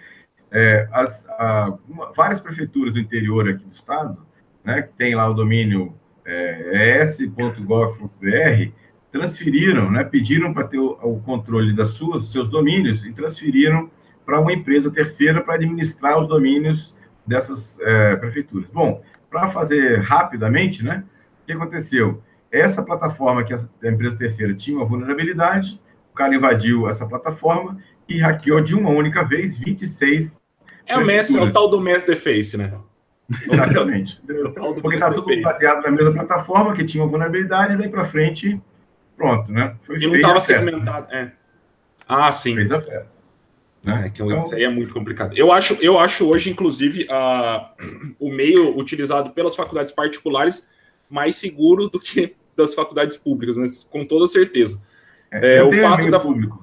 É, as, a, uma, várias prefeituras do interior aqui do estado, né, que tem lá o domínio é, es.gov.br, transferiram, né, pediram para ter o, o, controle das suas, dos seus domínios e transferiram para uma empresa terceira para administrar os domínios dessas é, prefeituras. Bom, para fazer rapidamente, né, o que aconteceu? Essa plataforma que a empresa terceira tinha uma vulnerabilidade, o cara invadiu essa plataforma e hackeou de uma única vez 26. É o, Messi, é o tal do Messi the Face, né? Exatamente. Porque está tudo baseado na mesma plataforma que tinha uma vulnerabilidade, e daí para frente, pronto, né? Foi e não estava segmentado. É. Ah, sim. Fez a festa. Né? É que então... isso aí é muito complicado. Eu acho, eu acho hoje, inclusive, a, o meio utilizado pelas faculdades particulares mais seguro do que das faculdades públicas, mas com toda certeza. É, é o fato da público.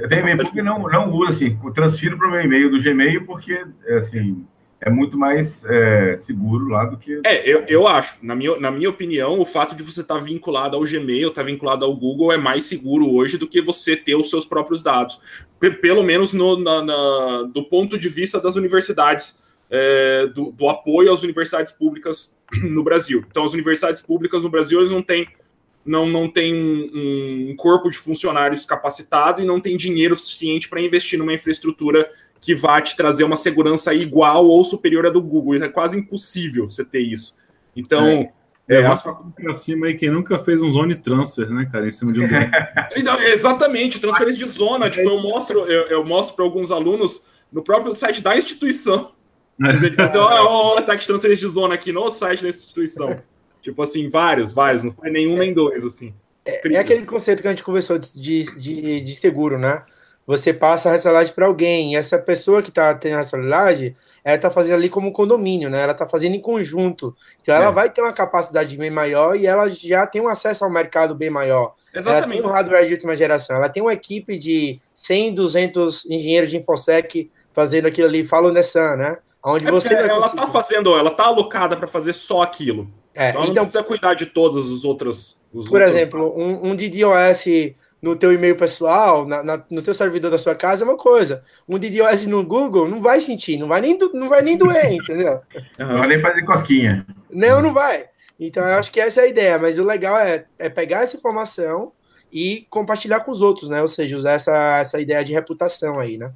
Eu tenho e-mail público não, não uso assim, transfiro para o meu e-mail do Gmail porque assim é muito mais é, seguro lá do que. É, eu, eu acho. Na minha, na minha opinião, o fato de você estar tá vinculado ao Gmail, estar tá vinculado ao Google, é mais seguro hoje do que você ter os seus próprios dados. P pelo menos no, na, na, do ponto de vista das universidades, é, do, do, apoio às universidades públicas no Brasil. Então, as universidades públicas no Brasil eles não têm. Não, não tem um, um corpo de funcionários capacitado e não tem dinheiro suficiente para investir numa infraestrutura que vá te trazer uma segurança igual ou superior à do Google. É quase impossível você ter isso. Então. É. É, é mas para cima aí quem nunca fez um zone transfer, né, cara, em cima de um então, Exatamente, transferência de zona. Tipo, eu mostro, eu, eu mostro para alguns alunos no próprio site da instituição. Olha o ataque de transferência de zona aqui no site da instituição. Tipo assim, vários, vários, não foi nenhum nem dois, assim. É, é aquele conceito que a gente conversou de, de, de seguro, né? Você passa a responsabilidade para alguém. E essa pessoa que está tendo a responsabilidade, ela está fazendo ali como condomínio, né? Ela está fazendo em conjunto. Então, ela é. vai ter uma capacidade bem maior e ela já tem um acesso ao mercado bem maior. Exatamente. Ela tem um hardware de última geração. Ela tem uma equipe de 100, 200 engenheiros de InfoSec fazendo aquilo ali, falando nessa, né? Onde é você ela está fazendo, ela está alocada para fazer só aquilo. É, então, então, não precisa cuidar de todos os outros. Os por outros... exemplo, um, um DDoS no teu e-mail pessoal, na, na, no teu servidor da sua casa é uma coisa. Um DDoS no Google não vai sentir, não vai nem, do, não vai nem doer, entendeu? Não vai nem fazer cosquinha. Não, não vai. Então eu acho que essa é a ideia, mas o legal é, é pegar essa informação e compartilhar com os outros, né? Ou seja, usar essa, essa ideia de reputação aí, né?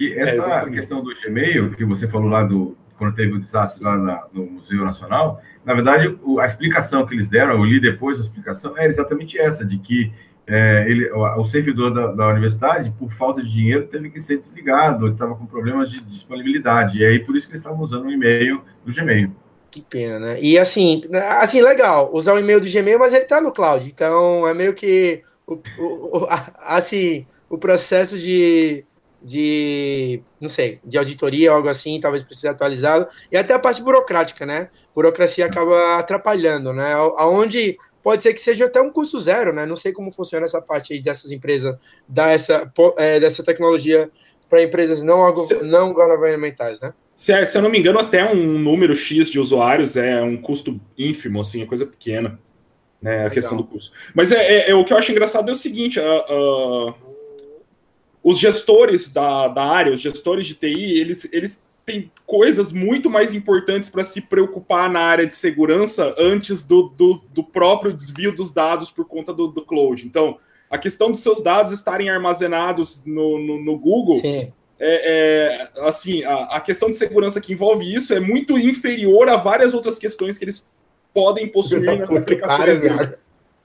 E essa é, questão do Gmail, que você falou lá do quando teve o desastre lá na, no Museu Nacional, na verdade, a explicação que eles deram, eu li depois a explicação, é exatamente essa, de que é, ele, o, servidor da, da, universidade, por falta de dinheiro, teve que ser desligado, estava com problemas de disponibilidade. E aí, por isso que eles estavam usando o e-mail do Gmail. Que pena, né? E assim, assim legal, usar o e-mail do Gmail, mas ele está no cloud. Então, é meio que, o, o, assim, o processo de, de, não sei, de auditoria algo assim, talvez precise atualizado. E até a parte burocrática, né? Burocracia acaba atrapalhando, né? Aonde pode ser que seja até um custo zero, né? Não sei como funciona essa parte aí dessas empresas, dar essa, é, dessa tecnologia para empresas não, se, não governamentais, né? Se, é, se eu não me engano, até um número X de usuários é um custo ínfimo, assim, é coisa pequena, né? A Legal. questão do custo. Mas é, é, é, o que eu acho engraçado é o seguinte: uh, uh, os gestores da, da área, os gestores de TI, eles, eles tem coisas muito mais importantes para se preocupar na área de segurança antes do, do, do próprio desvio dos dados por conta do, do, cloud. Então, a questão dos seus dados estarem armazenados no, no, no Google. É, é, assim, a, a, questão de segurança que envolve isso é muito inferior a várias outras questões que eles podem possuir nas aplicações deles.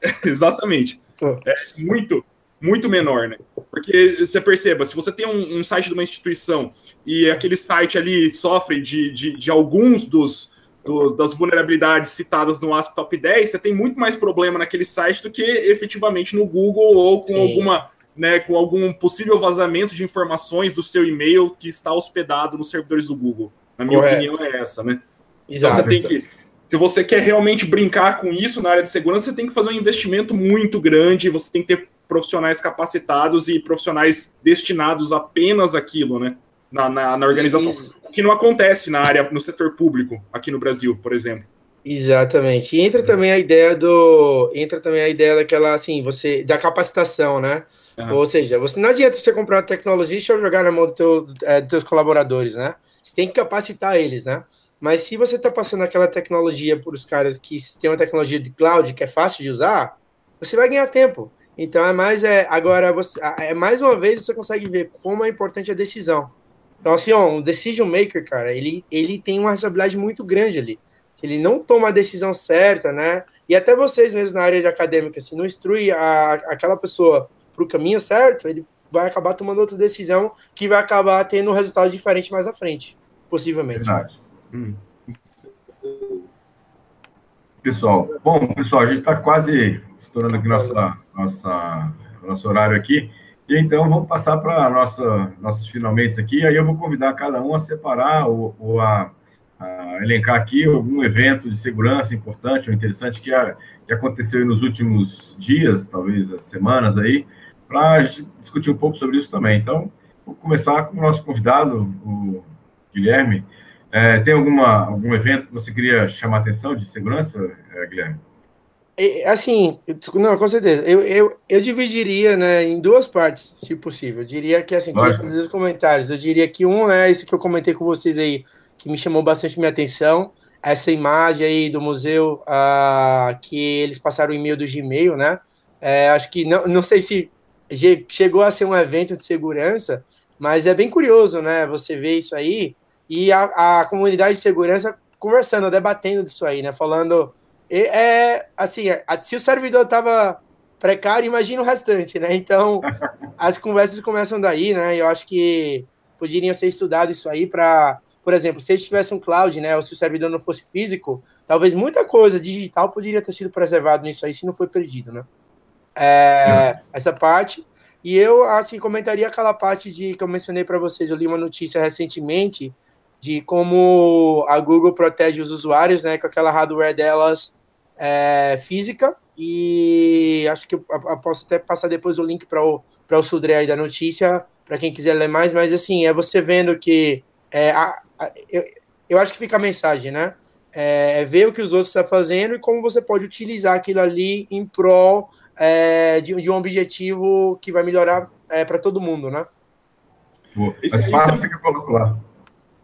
Exatamente. É muito, muito menor, né? Porque você perceba, se você tem um, um site de uma instituição e aquele site ali sofre de, de, de alguns dos, do, das vulnerabilidades citadas no ASP Top 10, você tem muito mais problema naquele site do que efetivamente no Google ou com Sim. alguma, né, com algum possível vazamento de informações do seu e-mail que está hospedado nos servidores do Google. Na minha Correto. opinião é essa, né? Exato. Então você tem que se você quer realmente brincar com isso na área de segurança, você tem que fazer um investimento muito grande, você tem que ter profissionais capacitados e profissionais destinados apenas àquilo, né? Na, na, na organização. Isso. Que não acontece na área, no setor público, aqui no Brasil, por exemplo. Exatamente. E entra também a ideia do. Entra também a ideia daquela, assim, você. Da capacitação, né? Uhum. Ou seja, você não adianta você comprar uma tecnologia e jogar na mão do teu, é, dos teus colaboradores, né? Você tem que capacitar eles, né? Mas se você está passando aquela tecnologia para os caras que tem uma tecnologia de cloud que é fácil de usar, você vai ganhar tempo. Então é mais é agora você é mais uma vez você consegue ver como é importante a decisão. Então assim, ó, um decision maker, cara, ele ele tem uma responsabilidade muito grande ali. Se ele não toma a decisão certa, né? E até vocês mesmos na área de acadêmica, se não instrui a, aquela pessoa para o caminho certo, ele vai acabar tomando outra decisão que vai acabar tendo um resultado diferente mais à frente, possivelmente. Verdade. Hum. Pessoal, bom, pessoal, a gente está quase estourando aqui nossa, nossa, nosso horário aqui. E então vamos passar para nossa nossos finalmente aqui. Aí eu vou convidar cada um a separar ou, ou a, a, elencar aqui algum evento de segurança importante ou interessante que, a, que aconteceu nos últimos dias, talvez semanas aí, para discutir um pouco sobre isso também. Então, vou começar com o nosso convidado, o Guilherme. É, tem alguma, algum evento que você queria chamar a atenção de segurança, é, Guilherme? Assim, não, com certeza. Eu, eu, eu dividiria né, em duas partes, se possível. Eu diria que, assim, fazer os comentários. Eu diria que um é esse que eu comentei com vocês aí, que me chamou bastante minha atenção. Essa imagem aí do museu, uh, que eles passaram o e-mail do Gmail, né? É, acho que, não, não sei se chegou a ser um evento de segurança, mas é bem curioso, né? Você vê isso aí e a, a comunidade de segurança conversando, debatendo disso aí, né? Falando, é, assim, se o servidor estava precário, imagina o restante, né? Então, as conversas começam daí, né? Eu acho que poderiam ser estudado isso aí para, por exemplo, se tivesse um cloud, né? Ou se o servidor não fosse físico, talvez muita coisa digital poderia ter sido preservado nisso aí se não foi perdido, né? É, essa parte. E eu, assim, comentaria aquela parte de que eu mencionei para vocês, eu li uma notícia recentemente de como a Google protege os usuários, né, com aquela hardware delas é, física, e acho que eu, eu, posso até passar depois o link para o, o Sudré aí da notícia, para quem quiser ler mais, mas assim, é você vendo que, é, a, a, eu, eu acho que fica a mensagem, né, é, é ver o que os outros estão fazendo e como você pode utilizar aquilo ali em prol é, de, de, um objetivo que vai melhorar é, para todo mundo, né? Boa. Mas passa que eu coloco lá.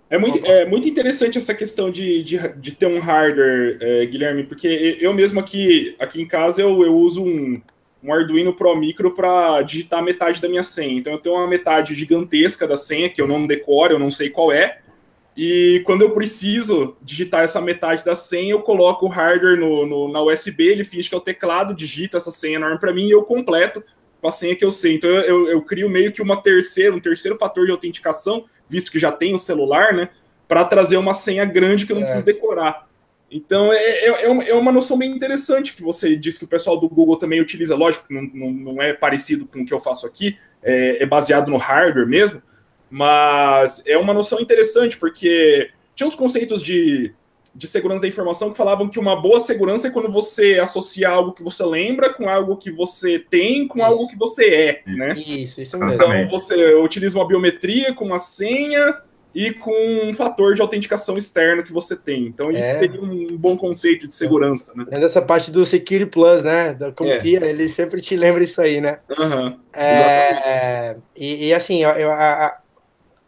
É muito, é muito interessante essa questão de, de, de ter um hardware, é, Guilherme, porque eu mesmo aqui, aqui em casa eu, eu uso um, um Arduino Pro Micro para digitar metade da minha senha. Então eu tenho uma metade gigantesca da senha que eu não decoro, eu não sei qual é. E quando eu preciso digitar essa metade da senha, eu coloco o hardware no, no na USB, ele finge que é o teclado, digita essa senha enorme para mim e eu completo com a senha que eu sei. Então eu, eu, eu crio meio que uma terceira, um terceiro fator de autenticação visto que já tem o celular, né? Para trazer uma senha grande que eu não é. preciso decorar. Então é, é, é, uma noção bem interessante que você disse que o pessoal do Google também utiliza. Lógico não, não, não é parecido com o que eu faço aqui, é, é, baseado no hardware mesmo, mas é uma noção interessante, porque tinha uns conceitos de, de segurança da informação que falavam que uma boa segurança é quando você associa algo que você lembra com algo que você tem com isso. algo que você é, né? Isso, isso mesmo. Então você utiliza uma biometria com uma senha e com um fator de autenticação externo que você tem. Então isso é. seria um bom conceito de segurança, né? Lembra dessa parte do Security Plus, né? Da comitia, é. ele sempre te lembra isso aí, né? Uhum, é, e, e, assim, eu, a,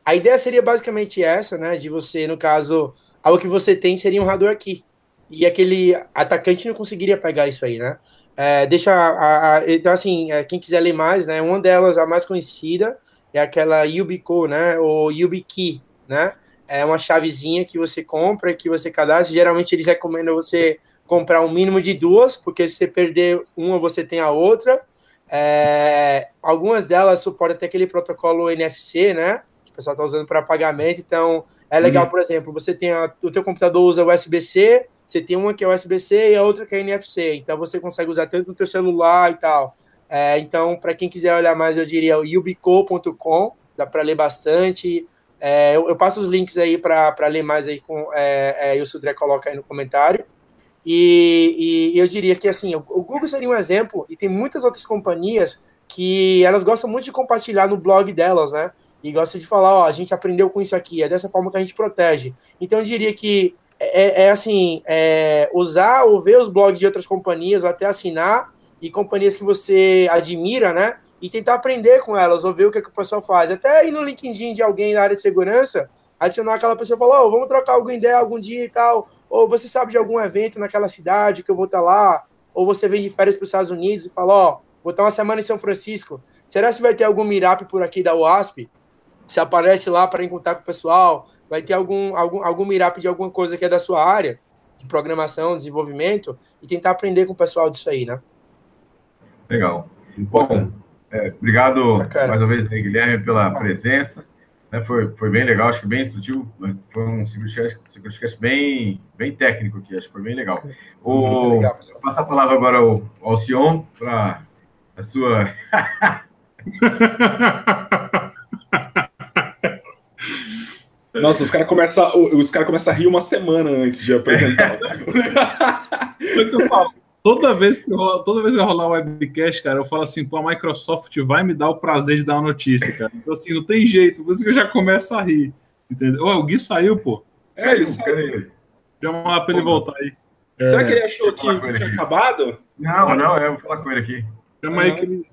a ideia seria basicamente essa, né? De você, no caso algo que você tem seria um hardware aqui. E aquele atacante não conseguiria pegar isso aí, né? É, deixa a, a, então assim, é, quem quiser ler mais, né? Uma delas, a mais conhecida, é aquela Yubico, né? Ou YubiKey, né? É uma chavezinha que você compra, que você cadastra. Geralmente eles recomendam você comprar um mínimo de duas, porque se você perder uma, você tem a outra. É, algumas delas suportam até aquele protocolo NFC, né? Pessoal está usando para pagamento, então é legal, uhum. por exemplo, você tem a, o teu computador usa USB-C, você tem uma que é USB-C e a outra que é NFC, então você consegue usar tanto no teu celular e tal. É, então, para quem quiser olhar mais, eu diria o ubico.com, dá para ler bastante. É, eu, eu, passo os links aí para ler mais aí com é, é, e o Sudré coloca aí no comentário. E, e, eu diria que assim, o, o Google seria um exemplo, e tem muitas outras companhias que elas gostam muito de compartilhar no blog delas, né? E gostam de falar, ó, a gente aprendeu com isso aqui, é dessa forma que a gente protege. Então eu diria que é, é, é assim, é, usar ou ver os blogs de outras companhias, ou até assinar, e companhias que você admira, né? e tentar aprender com elas, ou ver o que, é que o pessoal faz. Até ir no LinkedIn de alguém da área de segurança, adicionar aquela pessoa e falar, oh, vamos trocar alguma ideia algum dia e tal, ou você sabe de algum evento naquela cidade que eu vou estar lá, ou você vem de férias para os Estados Unidos e fala, ó, oh, vou estar uma semana em São Francisco, será que vai ter algum meetup por aqui da UASP? Se aparece lá para encontrar com o pessoal, vai ter algum, algum, algum meetup de alguma coisa que é da sua área, de programação, desenvolvimento, e tentar aprender com o pessoal disso aí, né? Legal. Bom, é, obrigado Bacana. mais uma vez, Guilherme, pela presença. Né, foi, foi bem legal, acho que bem instrutivo. Foi um Security bem, bem técnico aqui, acho que foi bem legal. O, legal, vou passar a palavra agora ao, ao Sion para a sua. Nossa, os caras começam, os cara começam a rir uma semana antes de apresentar. Toda vez que rola, toda vez que rolar o webcast, cara, eu falo assim, pô, a Microsoft vai me dar o prazer de dar uma notícia, cara. Então, assim, não tem jeito, por isso que eu já começo a rir. Entendeu? Ô, o Gui saiu, pô. É, ele saiu. Chama lá pra ele voltar aí. Será é... que ele achou que, que tinha acabado? Não, não, eu vou falar com ele aqui. Chama aí que ele...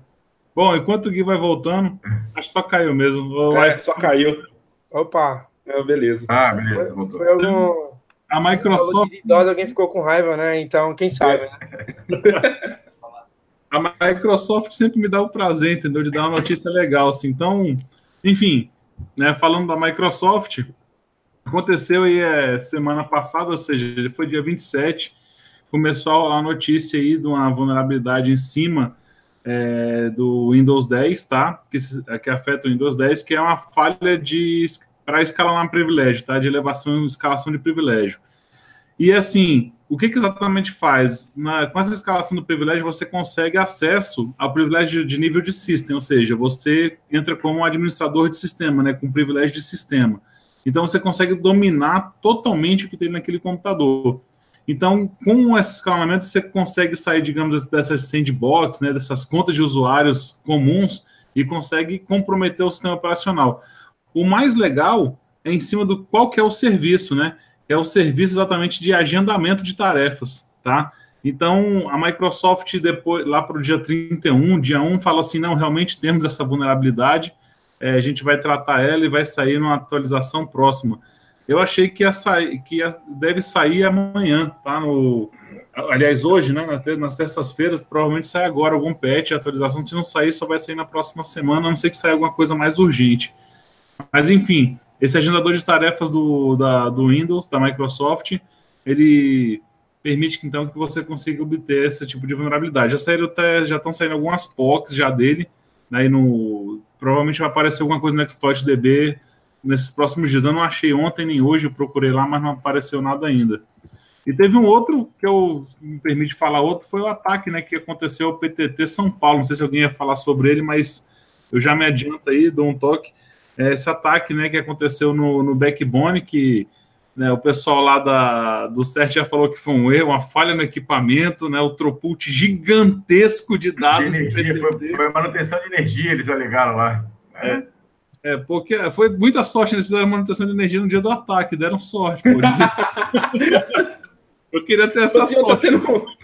Bom, enquanto o Gui vai voltando, acho que só caiu mesmo. É, só caiu. Opa. É, beleza. Ah, beleza, voltou. Foi algum a Microsoft. Idosa, alguém ficou com raiva, né? Então, quem sabe, né? a Microsoft sempre me dá o prazer, entendeu? De dar uma notícia legal, assim. Então, enfim, né? Falando da Microsoft, aconteceu aí é, semana passada, ou seja, foi dia 27, começou a notícia aí de uma vulnerabilidade em cima é, do Windows 10, tá? Que, que afeta o Windows 10, que é uma falha de para escalonar privilégio, tá? De elevação e escalação de privilégio. E assim, o que, que exatamente faz? Na, com essa escalação do privilégio, você consegue acesso ao privilégio de nível de system, ou seja, você entra como administrador de sistema, né? Com privilégio de sistema. Então você consegue dominar totalmente o que tem naquele computador. Então, com esse escalonamento, você consegue sair, digamos, dessas sandbox, né, dessas contas de usuários comuns e consegue comprometer o sistema operacional. O mais legal é em cima do qual que é o serviço, né? É o serviço exatamente de agendamento de tarefas, tá? Então, a Microsoft, depois, lá para o dia 31, dia 1, fala assim: não, realmente temos essa vulnerabilidade, é, a gente vai tratar ela e vai sair numa atualização próxima. Eu achei que, ia sair, que ia, deve sair amanhã, tá? No, aliás, hoje, né? Nas terças-feiras, provavelmente sai agora algum patch, atualização. Se não sair, só vai sair na próxima semana, a não ser que saia alguma coisa mais urgente. Mas, enfim, esse agendador de tarefas do, da, do Windows, da Microsoft, ele permite então que você consiga obter esse tipo de vulnerabilidade. Já saíram até, já estão saindo algumas POCs já dele, né, no, provavelmente vai aparecer alguma coisa no ExploitDB nesses próximos dias. Eu não achei ontem nem hoje, eu procurei lá, mas não apareceu nada ainda. E teve um outro que eu me permite falar outro, foi o ataque, né, que aconteceu ao PTT São Paulo. Não sei se alguém ia falar sobre ele, mas eu já me adianto aí, dou um toque esse ataque né, que aconteceu no, no backbone, que né, o pessoal lá da, do CERT já falou que foi um erro, uma falha no equipamento, né, o throughput gigantesco de dados. De energia, foi, foi, manutenção de energia, eles alegaram lá. É, é porque foi muita sorte, eles fizeram manutenção de energia no dia do ataque, deram sorte. Pô, Eu queria ter essa assim, sorte. Tá tendo,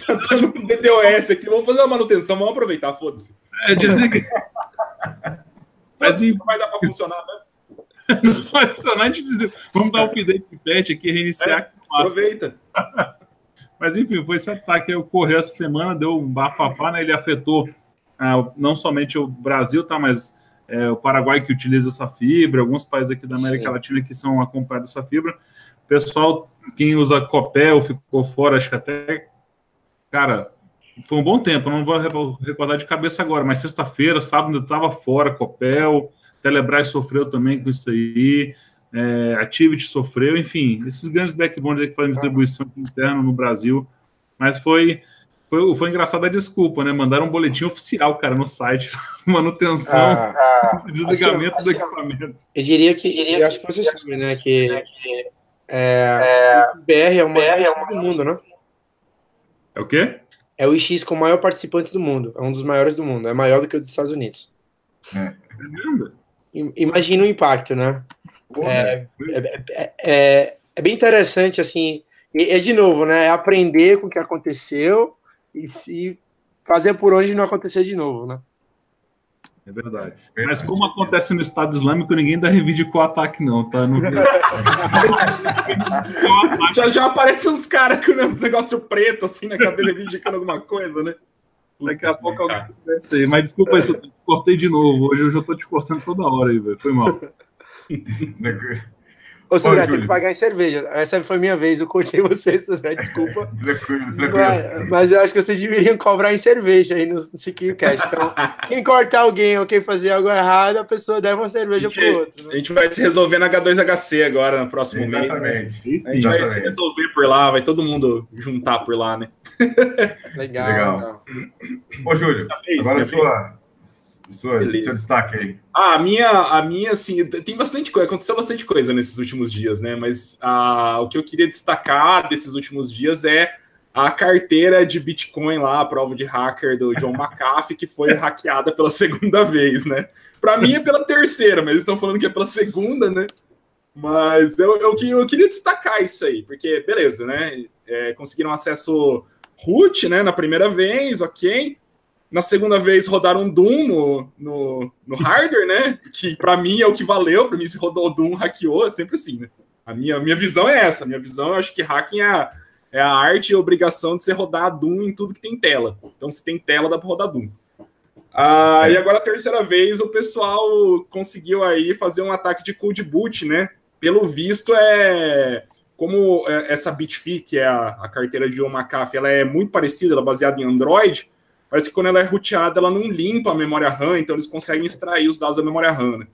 tá tendo um DDoS aqui, vamos fazer uma manutenção, vamos aproveitar, foda-se. É, dizem que... Mas não vai dar para funcionar, né? não vai funcionar, a gente diz, vamos dar um update de patch aqui, reiniciar. É, aproveita. Mas enfim, foi esse ataque que ocorreu essa semana, deu um bafafá, né? Ele afetou ah, não somente o Brasil, tá? Mas é, o Paraguai que utiliza essa fibra, alguns países aqui da América Sim. Latina que são acompanhados dessa fibra. O pessoal, quem usa Copel, ficou fora, acho que até. Cara, foi um bom tempo, não vou recordar de cabeça agora, mas sexta-feira, sábado, eu estava fora, Copel, Telebrás sofreu também com isso aí, é, Activity sofreu, enfim, esses grandes backbones aí que fazem distribuição interna no Brasil, mas foi, foi, foi engraçada a desculpa, né? Mandaram um boletim oficial, cara, no site, manutenção, Ah, desligamento assim, do assim, equipamento. Eu diria que, eu acho que vocês sabem, né, que é, o BR é o maior do mundo, né? É o quê? É o IX com o maior participantes do mundo, é um dos maiores do mundo, é maior do que o dos Estados Unidos. É Imagina o impacto, né? É, é, é- é- é bem interessante, assim, e é de novo, né? É aprender com o que aconteceu e se fazer por onde não acontecer de novo, né? É verdade. Mas como acontece no Estado Islâmico, ninguém dá reivindicou o ataque, não, tá? Não... Já, já aparecem uns caras com um negócio preto, assim, na cabeça, reivindicando alguma coisa, né? Daqui a pouco alguém acontece aí. Mas desculpa se eu te cortei de novo. Hoje eu já tô te cortando toda hora aí, velho. Foi mal. Ô, Sandré, tem Júlio. que pagar em cerveja. Essa foi minha vez, eu cortei você, Sandré, desculpa. Tranquilo, tranquilo. Mas, mas eu acho que vocês deveriam cobrar em cerveja aí no Secure Cash. Então, quem cortar alguém ou quem fazer algo errado, a pessoa deve uma cerveja Gente, pro outro. A Né? gente vai se resolver na H2HC agora, no próximo mês. Exatamente. Aí A sim. gente vai se Exatamente. resolver por lá, vai todo mundo juntar por lá, né? Legal. Legal. legal. Ô, Júlio, É agora minha sua, sua, seu destaque aí. Ah, a minha, a minha, assim, tem bastante coisa, aconteceu bastante coisa nesses últimos dias, né? Mas ah, o que eu queria destacar desses últimos dias é a carteira de Bitcoin lá, a prova de hacker do John McAfee, que foi hackeada pela segunda vez, né? Para mim é pela terceira, mas eles estão falando que é pela segunda, né? Mas eu, eu, eu queria destacar isso aí, porque, beleza, né? É, conseguiram acesso root, né? Na primeira vez, ok. Na segunda vez rodaram Doom no, no, no hardware, né? Que para mim é o que valeu. Para mim, se rodou Doom, hackeou, é sempre assim, né? A minha, minha visão é essa. A minha visão, eu acho que hacking é a, é a arte e a obrigação de você rodar Doom em tudo que tem tela. Então, se tem tela, dá para rodar Doom. Ah, E agora, a terceira vez, o pessoal conseguiu aí fazer um ataque de cold boot, né? Pelo visto, é como é, essa Bitfy, que é a, a carteira de John McAfee, ela é muito parecida, ela é baseada em Android, parece que quando ela é roteada, ela não limpa a memória RAM, então eles conseguem extrair os dados da memória RAM, né?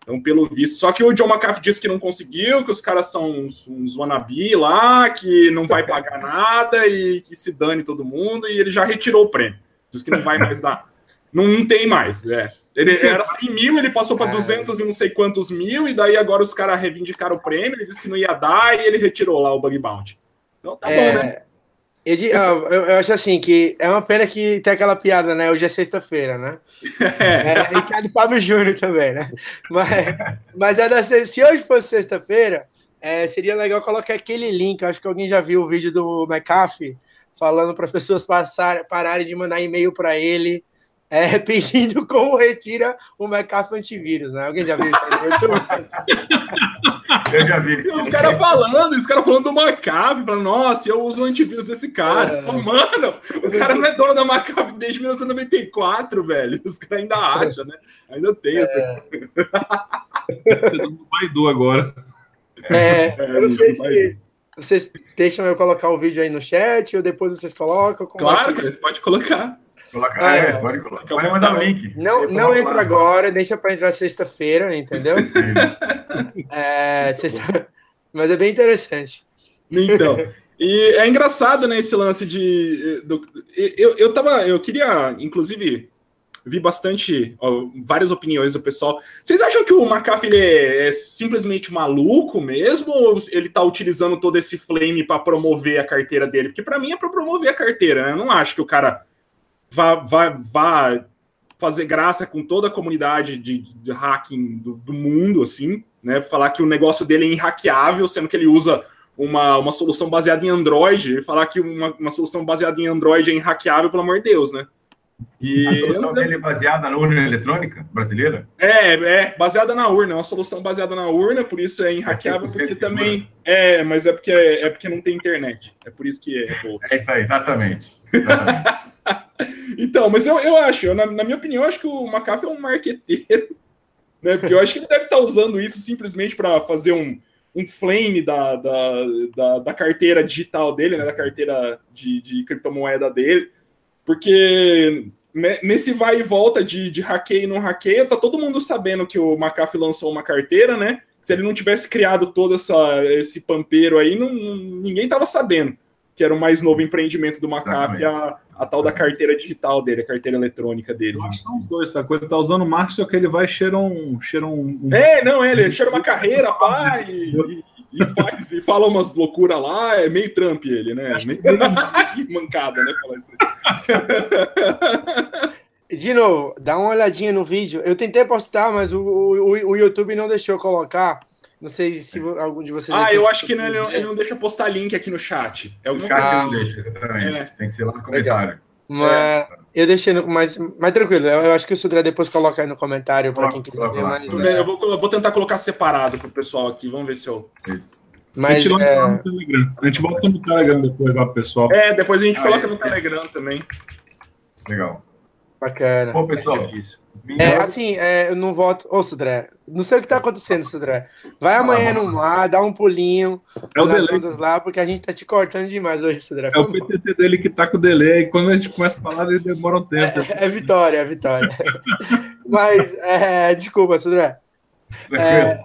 Então, pelo visto. Só que o John McAfee disse que não conseguiu, que os caras são uns, uns wannabe lá, que não vai pagar nada e que se dane todo mundo, e ele já retirou o prêmio. Diz que não vai mais dar. Não, não tem mais, é. Ele era 100 mil, ele passou para É. 200 e não sei quantos mil, e daí agora os caras reivindicaram o prêmio, ele disse que não ia dar, e ele retirou lá o bug bounty. Então tá É, bom, né? Ah, eu, eu acho assim que é uma pena que tem aquela piada, né? Hoje é sexta-feira, né? É, Ricardo Fábio Júnior também, né? Mas, mas é da, se se hoje fosse sexta-feira, é, seria legal colocar aquele link. eu Acho que alguém já viu o vídeo do McAfee falando para as pessoas passar, pararem de mandar e-mail para ele, é, pedindo como retira o McAfee antivírus, né? Alguém já viu isso aí no YouTube? Eu já vi. E os caras falando, os caras falando do McAfee, falando, nossa, eu uso o antivírus desse cara. É. Mano, o cara não é dono da McAfee desde 1994, velho. Os caras ainda acham, né? Ainda tem essa. Tá no Baidu agora. É, eu não sei se vocês deixam eu colocar o vídeo aí no chat ou depois vocês colocam. é Claro, que- cara, pode colocar. Coloca, Ah, é, é. pode colocar. Pode mandar o vontade. link. Não, não entra lá. agora, deixa para entrar sexta-feira, entendeu? É, sexta... Mas é bem interessante. Então, e é engraçado, né, esse lance de. do- eu, eu tava. Eu queria, inclusive, vi bastante, ó, várias opiniões do pessoal. Vocês acham que o McAfee é, é simplesmente maluco mesmo? Ou ele tá utilizando todo esse flame para promover a carteira dele? Porque para mim é para promover a carteira, né? Eu não acho que o cara vá, vá, vá fazer graça com toda a comunidade de, de hacking do, do mundo, assim, né? Falar que o negócio dele é inhackeável, sendo que ele usa uma, uma solução baseada em Android, e falar que uma, uma solução baseada em Android é inhackeável, pelo amor de Deus, né? E A solução eu- dele é baseada na urna eletrônica brasileira? é, é, baseada na urna, é uma solução baseada na urna, por isso é inhackeável, 100% porque também. É, mas é porque, é porque não tem internet. É por isso que é. É isso aí, exatamente. Exatamente. Então, mas eu, eu acho, eu, na, na minha opinião, acho que o McAfee é um marqueteiro, né? Porque eu acho que ele deve estar usando isso simplesmente para fazer um, um flame da, da, da, da carteira digital dele, né? Da carteira de, de criptomoeda dele. Porque nesse vai e volta de, de hackeio e não hackeia, tá todo mundo sabendo que o McAfee lançou uma carteira, né? Se ele não tivesse criado todo essa, esse pampeiro aí, não, ninguém tava sabendo que era o mais novo empreendimento do McAfee, a, a tal da carteira digital dele, a carteira eletrônica dele. Eu acho que são os dois, essa coisa tá usando o Marx, só que ele vai cheira um. Cheira um, um... É, não, ele cheira uma carreira, pai, e, e, faz, e fala umas loucuras lá, é meio Trump ele, né? Meio mancada, né? De novo, dá uma olhadinha no vídeo. Eu tentei postar, mas o, o, o YouTube não deixou colocar. Não sei se algum de vocês. Ah, eu acho que não, ele, não, ele, não, deixa postar link aqui no chat. É o chat ah, não deixa, exatamente. É. Tem que ser lá no comentário. Mas é. eu deixei no, mais, mais tranquilo. Eu, acho que o Sudré depois coloca aí no comentário para quem quiser ver mais. É. Eu, vou, eu vou tentar colocar separado para o pessoal aqui. Vamos ver se eu. Mas, a, gente é... a gente bota no Telegram depois lá pro pessoal. É, depois a gente aí, coloca no Telegram também. Legal. Bacana. Bom, pessoal, é é, assim, é, eu não voto. Ô, Sudré, não sei o que tá acontecendo, Sudré. Vai amanhã no mar, dá um pulinho é o delay. lá, porque a gente tá te cortando demais hoje, Sudré. É o PTT dele que tá com delay, e quando a gente começa a falar, ele demora um tempo. É, é vitória, é vitória. Mas, é, desculpa, Sudré. É,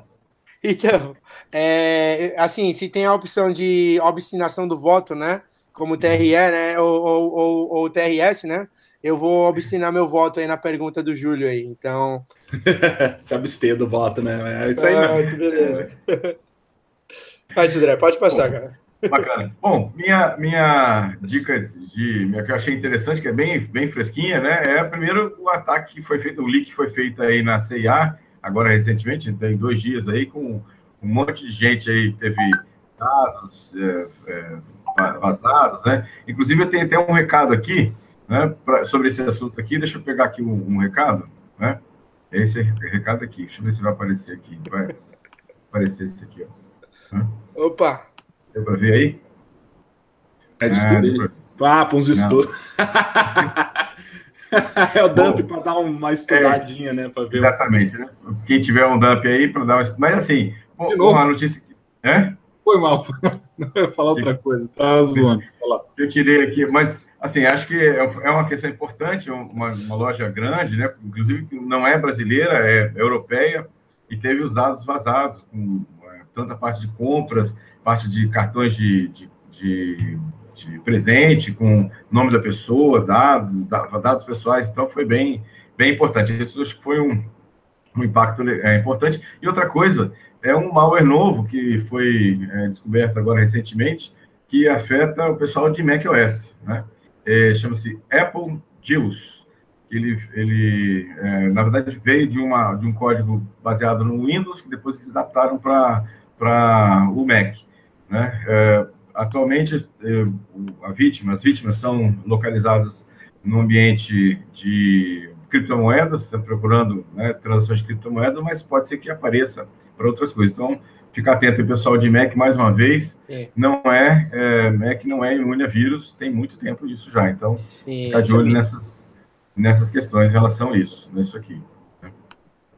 então, é, assim, se tem a opção de obstinação do voto, né? Como o TRE, né? Ou, ou, ou, ou o TRS, né? Eu vou obstinar meu voto aí na pergunta do Júlio aí. Então. Se abster do voto, né? É isso aí, ah, mesmo. beleza. Vai, Cidré, pode passar, Bom, cara. Bacana. Bom, minha, minha dica de minha, que eu achei interessante, que é bem, bem fresquinha, né? É primeiro o ataque que foi feito, o leak que foi feito aí na CIA, agora recentemente, tem dois dias aí, com um monte de gente aí teve dados é, é, vazados, né? Inclusive, eu tenho até um recado aqui né, pra, sobre esse assunto aqui. Deixa eu pegar aqui um, um recado, né? Esse recado aqui, deixa eu ver se vai aparecer aqui. Vai aparecer esse aqui, ó. Né? Opa! Deu para ver aí? É, é Ah, para uns estudos. é o dump para dar uma estudadinha, é, né? Pra ver exatamente, né? Quem tiver um dump aí para dar uma Mas assim, bom, uma notícia. É? Foi mal, foi mal. Não ia falar outra coisa. Tá zoando. Eu tirei aqui, mas Assim, acho que é, é uma questão importante, uma, uma loja grande, né? inclusive não é brasileira, é, europeia, e teve os dados vazados, com é, tanta parte de compras, parte de cartões de, de, de, de presente, com nome da pessoa, dados, dados pessoais, então foi bem, bem importante. Isso acho que foi um, um impacto é, importante. E outra coisa, é um malware novo que foi é, descoberto agora recentemente, que afeta o pessoal de macOS, né? É, chama-se Apple Juice. Ele, ele é, na verdade, veio de, uma, de um código baseado no Windows, que depois se adaptaram para o Mac. Né? É, atualmente, é, a vítima, as vítimas são localizadas no ambiente de criptomoedas, procurando né, transações de criptomoedas, mas pode ser que apareça para outras coisas. Então, ficar atento aí, pessoal de Mac, mais uma vez. Sim. Não é, é, Mac não é imune a vírus, tem muito tempo disso já. Então, Sim, ficar de olho nessas, nessas questões em relação a isso, nisso aqui.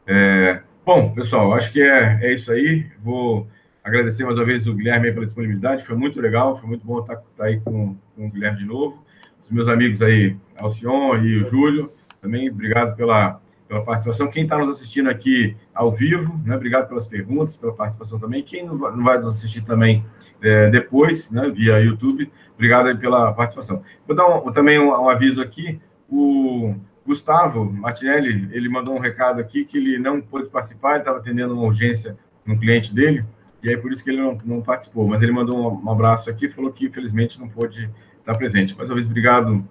É, bom, pessoal, acho que é, é isso aí. Vou agradecer mais uma vez o Guilherme pela disponibilidade, foi muito legal, foi muito bom estar, estar aí com, com o Guilherme de novo. Os meus amigos aí, Alcion e o Júlio, também obrigado pela pela participação. Quem está nos assistindo aqui ao vivo, né, obrigado pelas perguntas, pela participação também. Quem não vai nos assistir também é, depois, né, via YouTube, obrigado pela participação. Vou dar um, também um, um, aviso aqui. O Gustavo Martinelli, ele mandou um recado aqui que ele não pôde participar, ele estava atendendo uma urgência no cliente dele, e aí por isso que ele não, não participou. Mas ele mandou um, um abraço aqui, falou que infelizmente não pôde estar presente. Mais uma vez, obrigado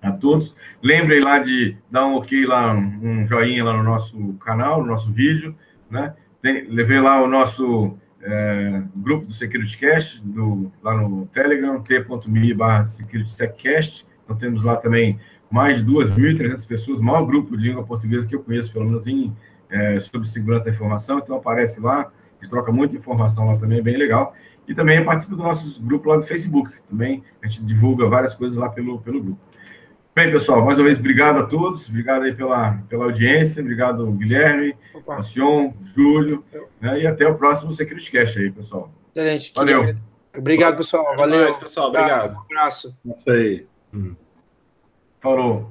a todos. Lembrem lá de dar um ok lá, um joinha lá no nosso canal, no nosso vídeo, né? Tem, levei lá o nosso é, grupo do SecurityCast, do, lá no Telegram, t.me barra SecuritySecCast. Então temos lá também mais de 2.300 pessoas, o maior grupo de língua portuguesa que eu conheço, pelo menos em, é, sobre segurança da informação. Então aparece lá, a gente troca muita informação lá também, é bem legal. E também participa do nosso grupo lá do Facebook, também a gente divulga várias coisas lá pelo, pelo grupo. Bem, pessoal, mais uma vez, obrigado a todos, obrigado aí pela, pela audiência, obrigado Guilherme, Alcion, Júlio, né, e até o próximo SecurityCast aí, pessoal. Excelente. Valeu. Obrigado, pessoal. Valeu. pessoal. Obrigado. Um abraço. Isso aí. Hum. Falou.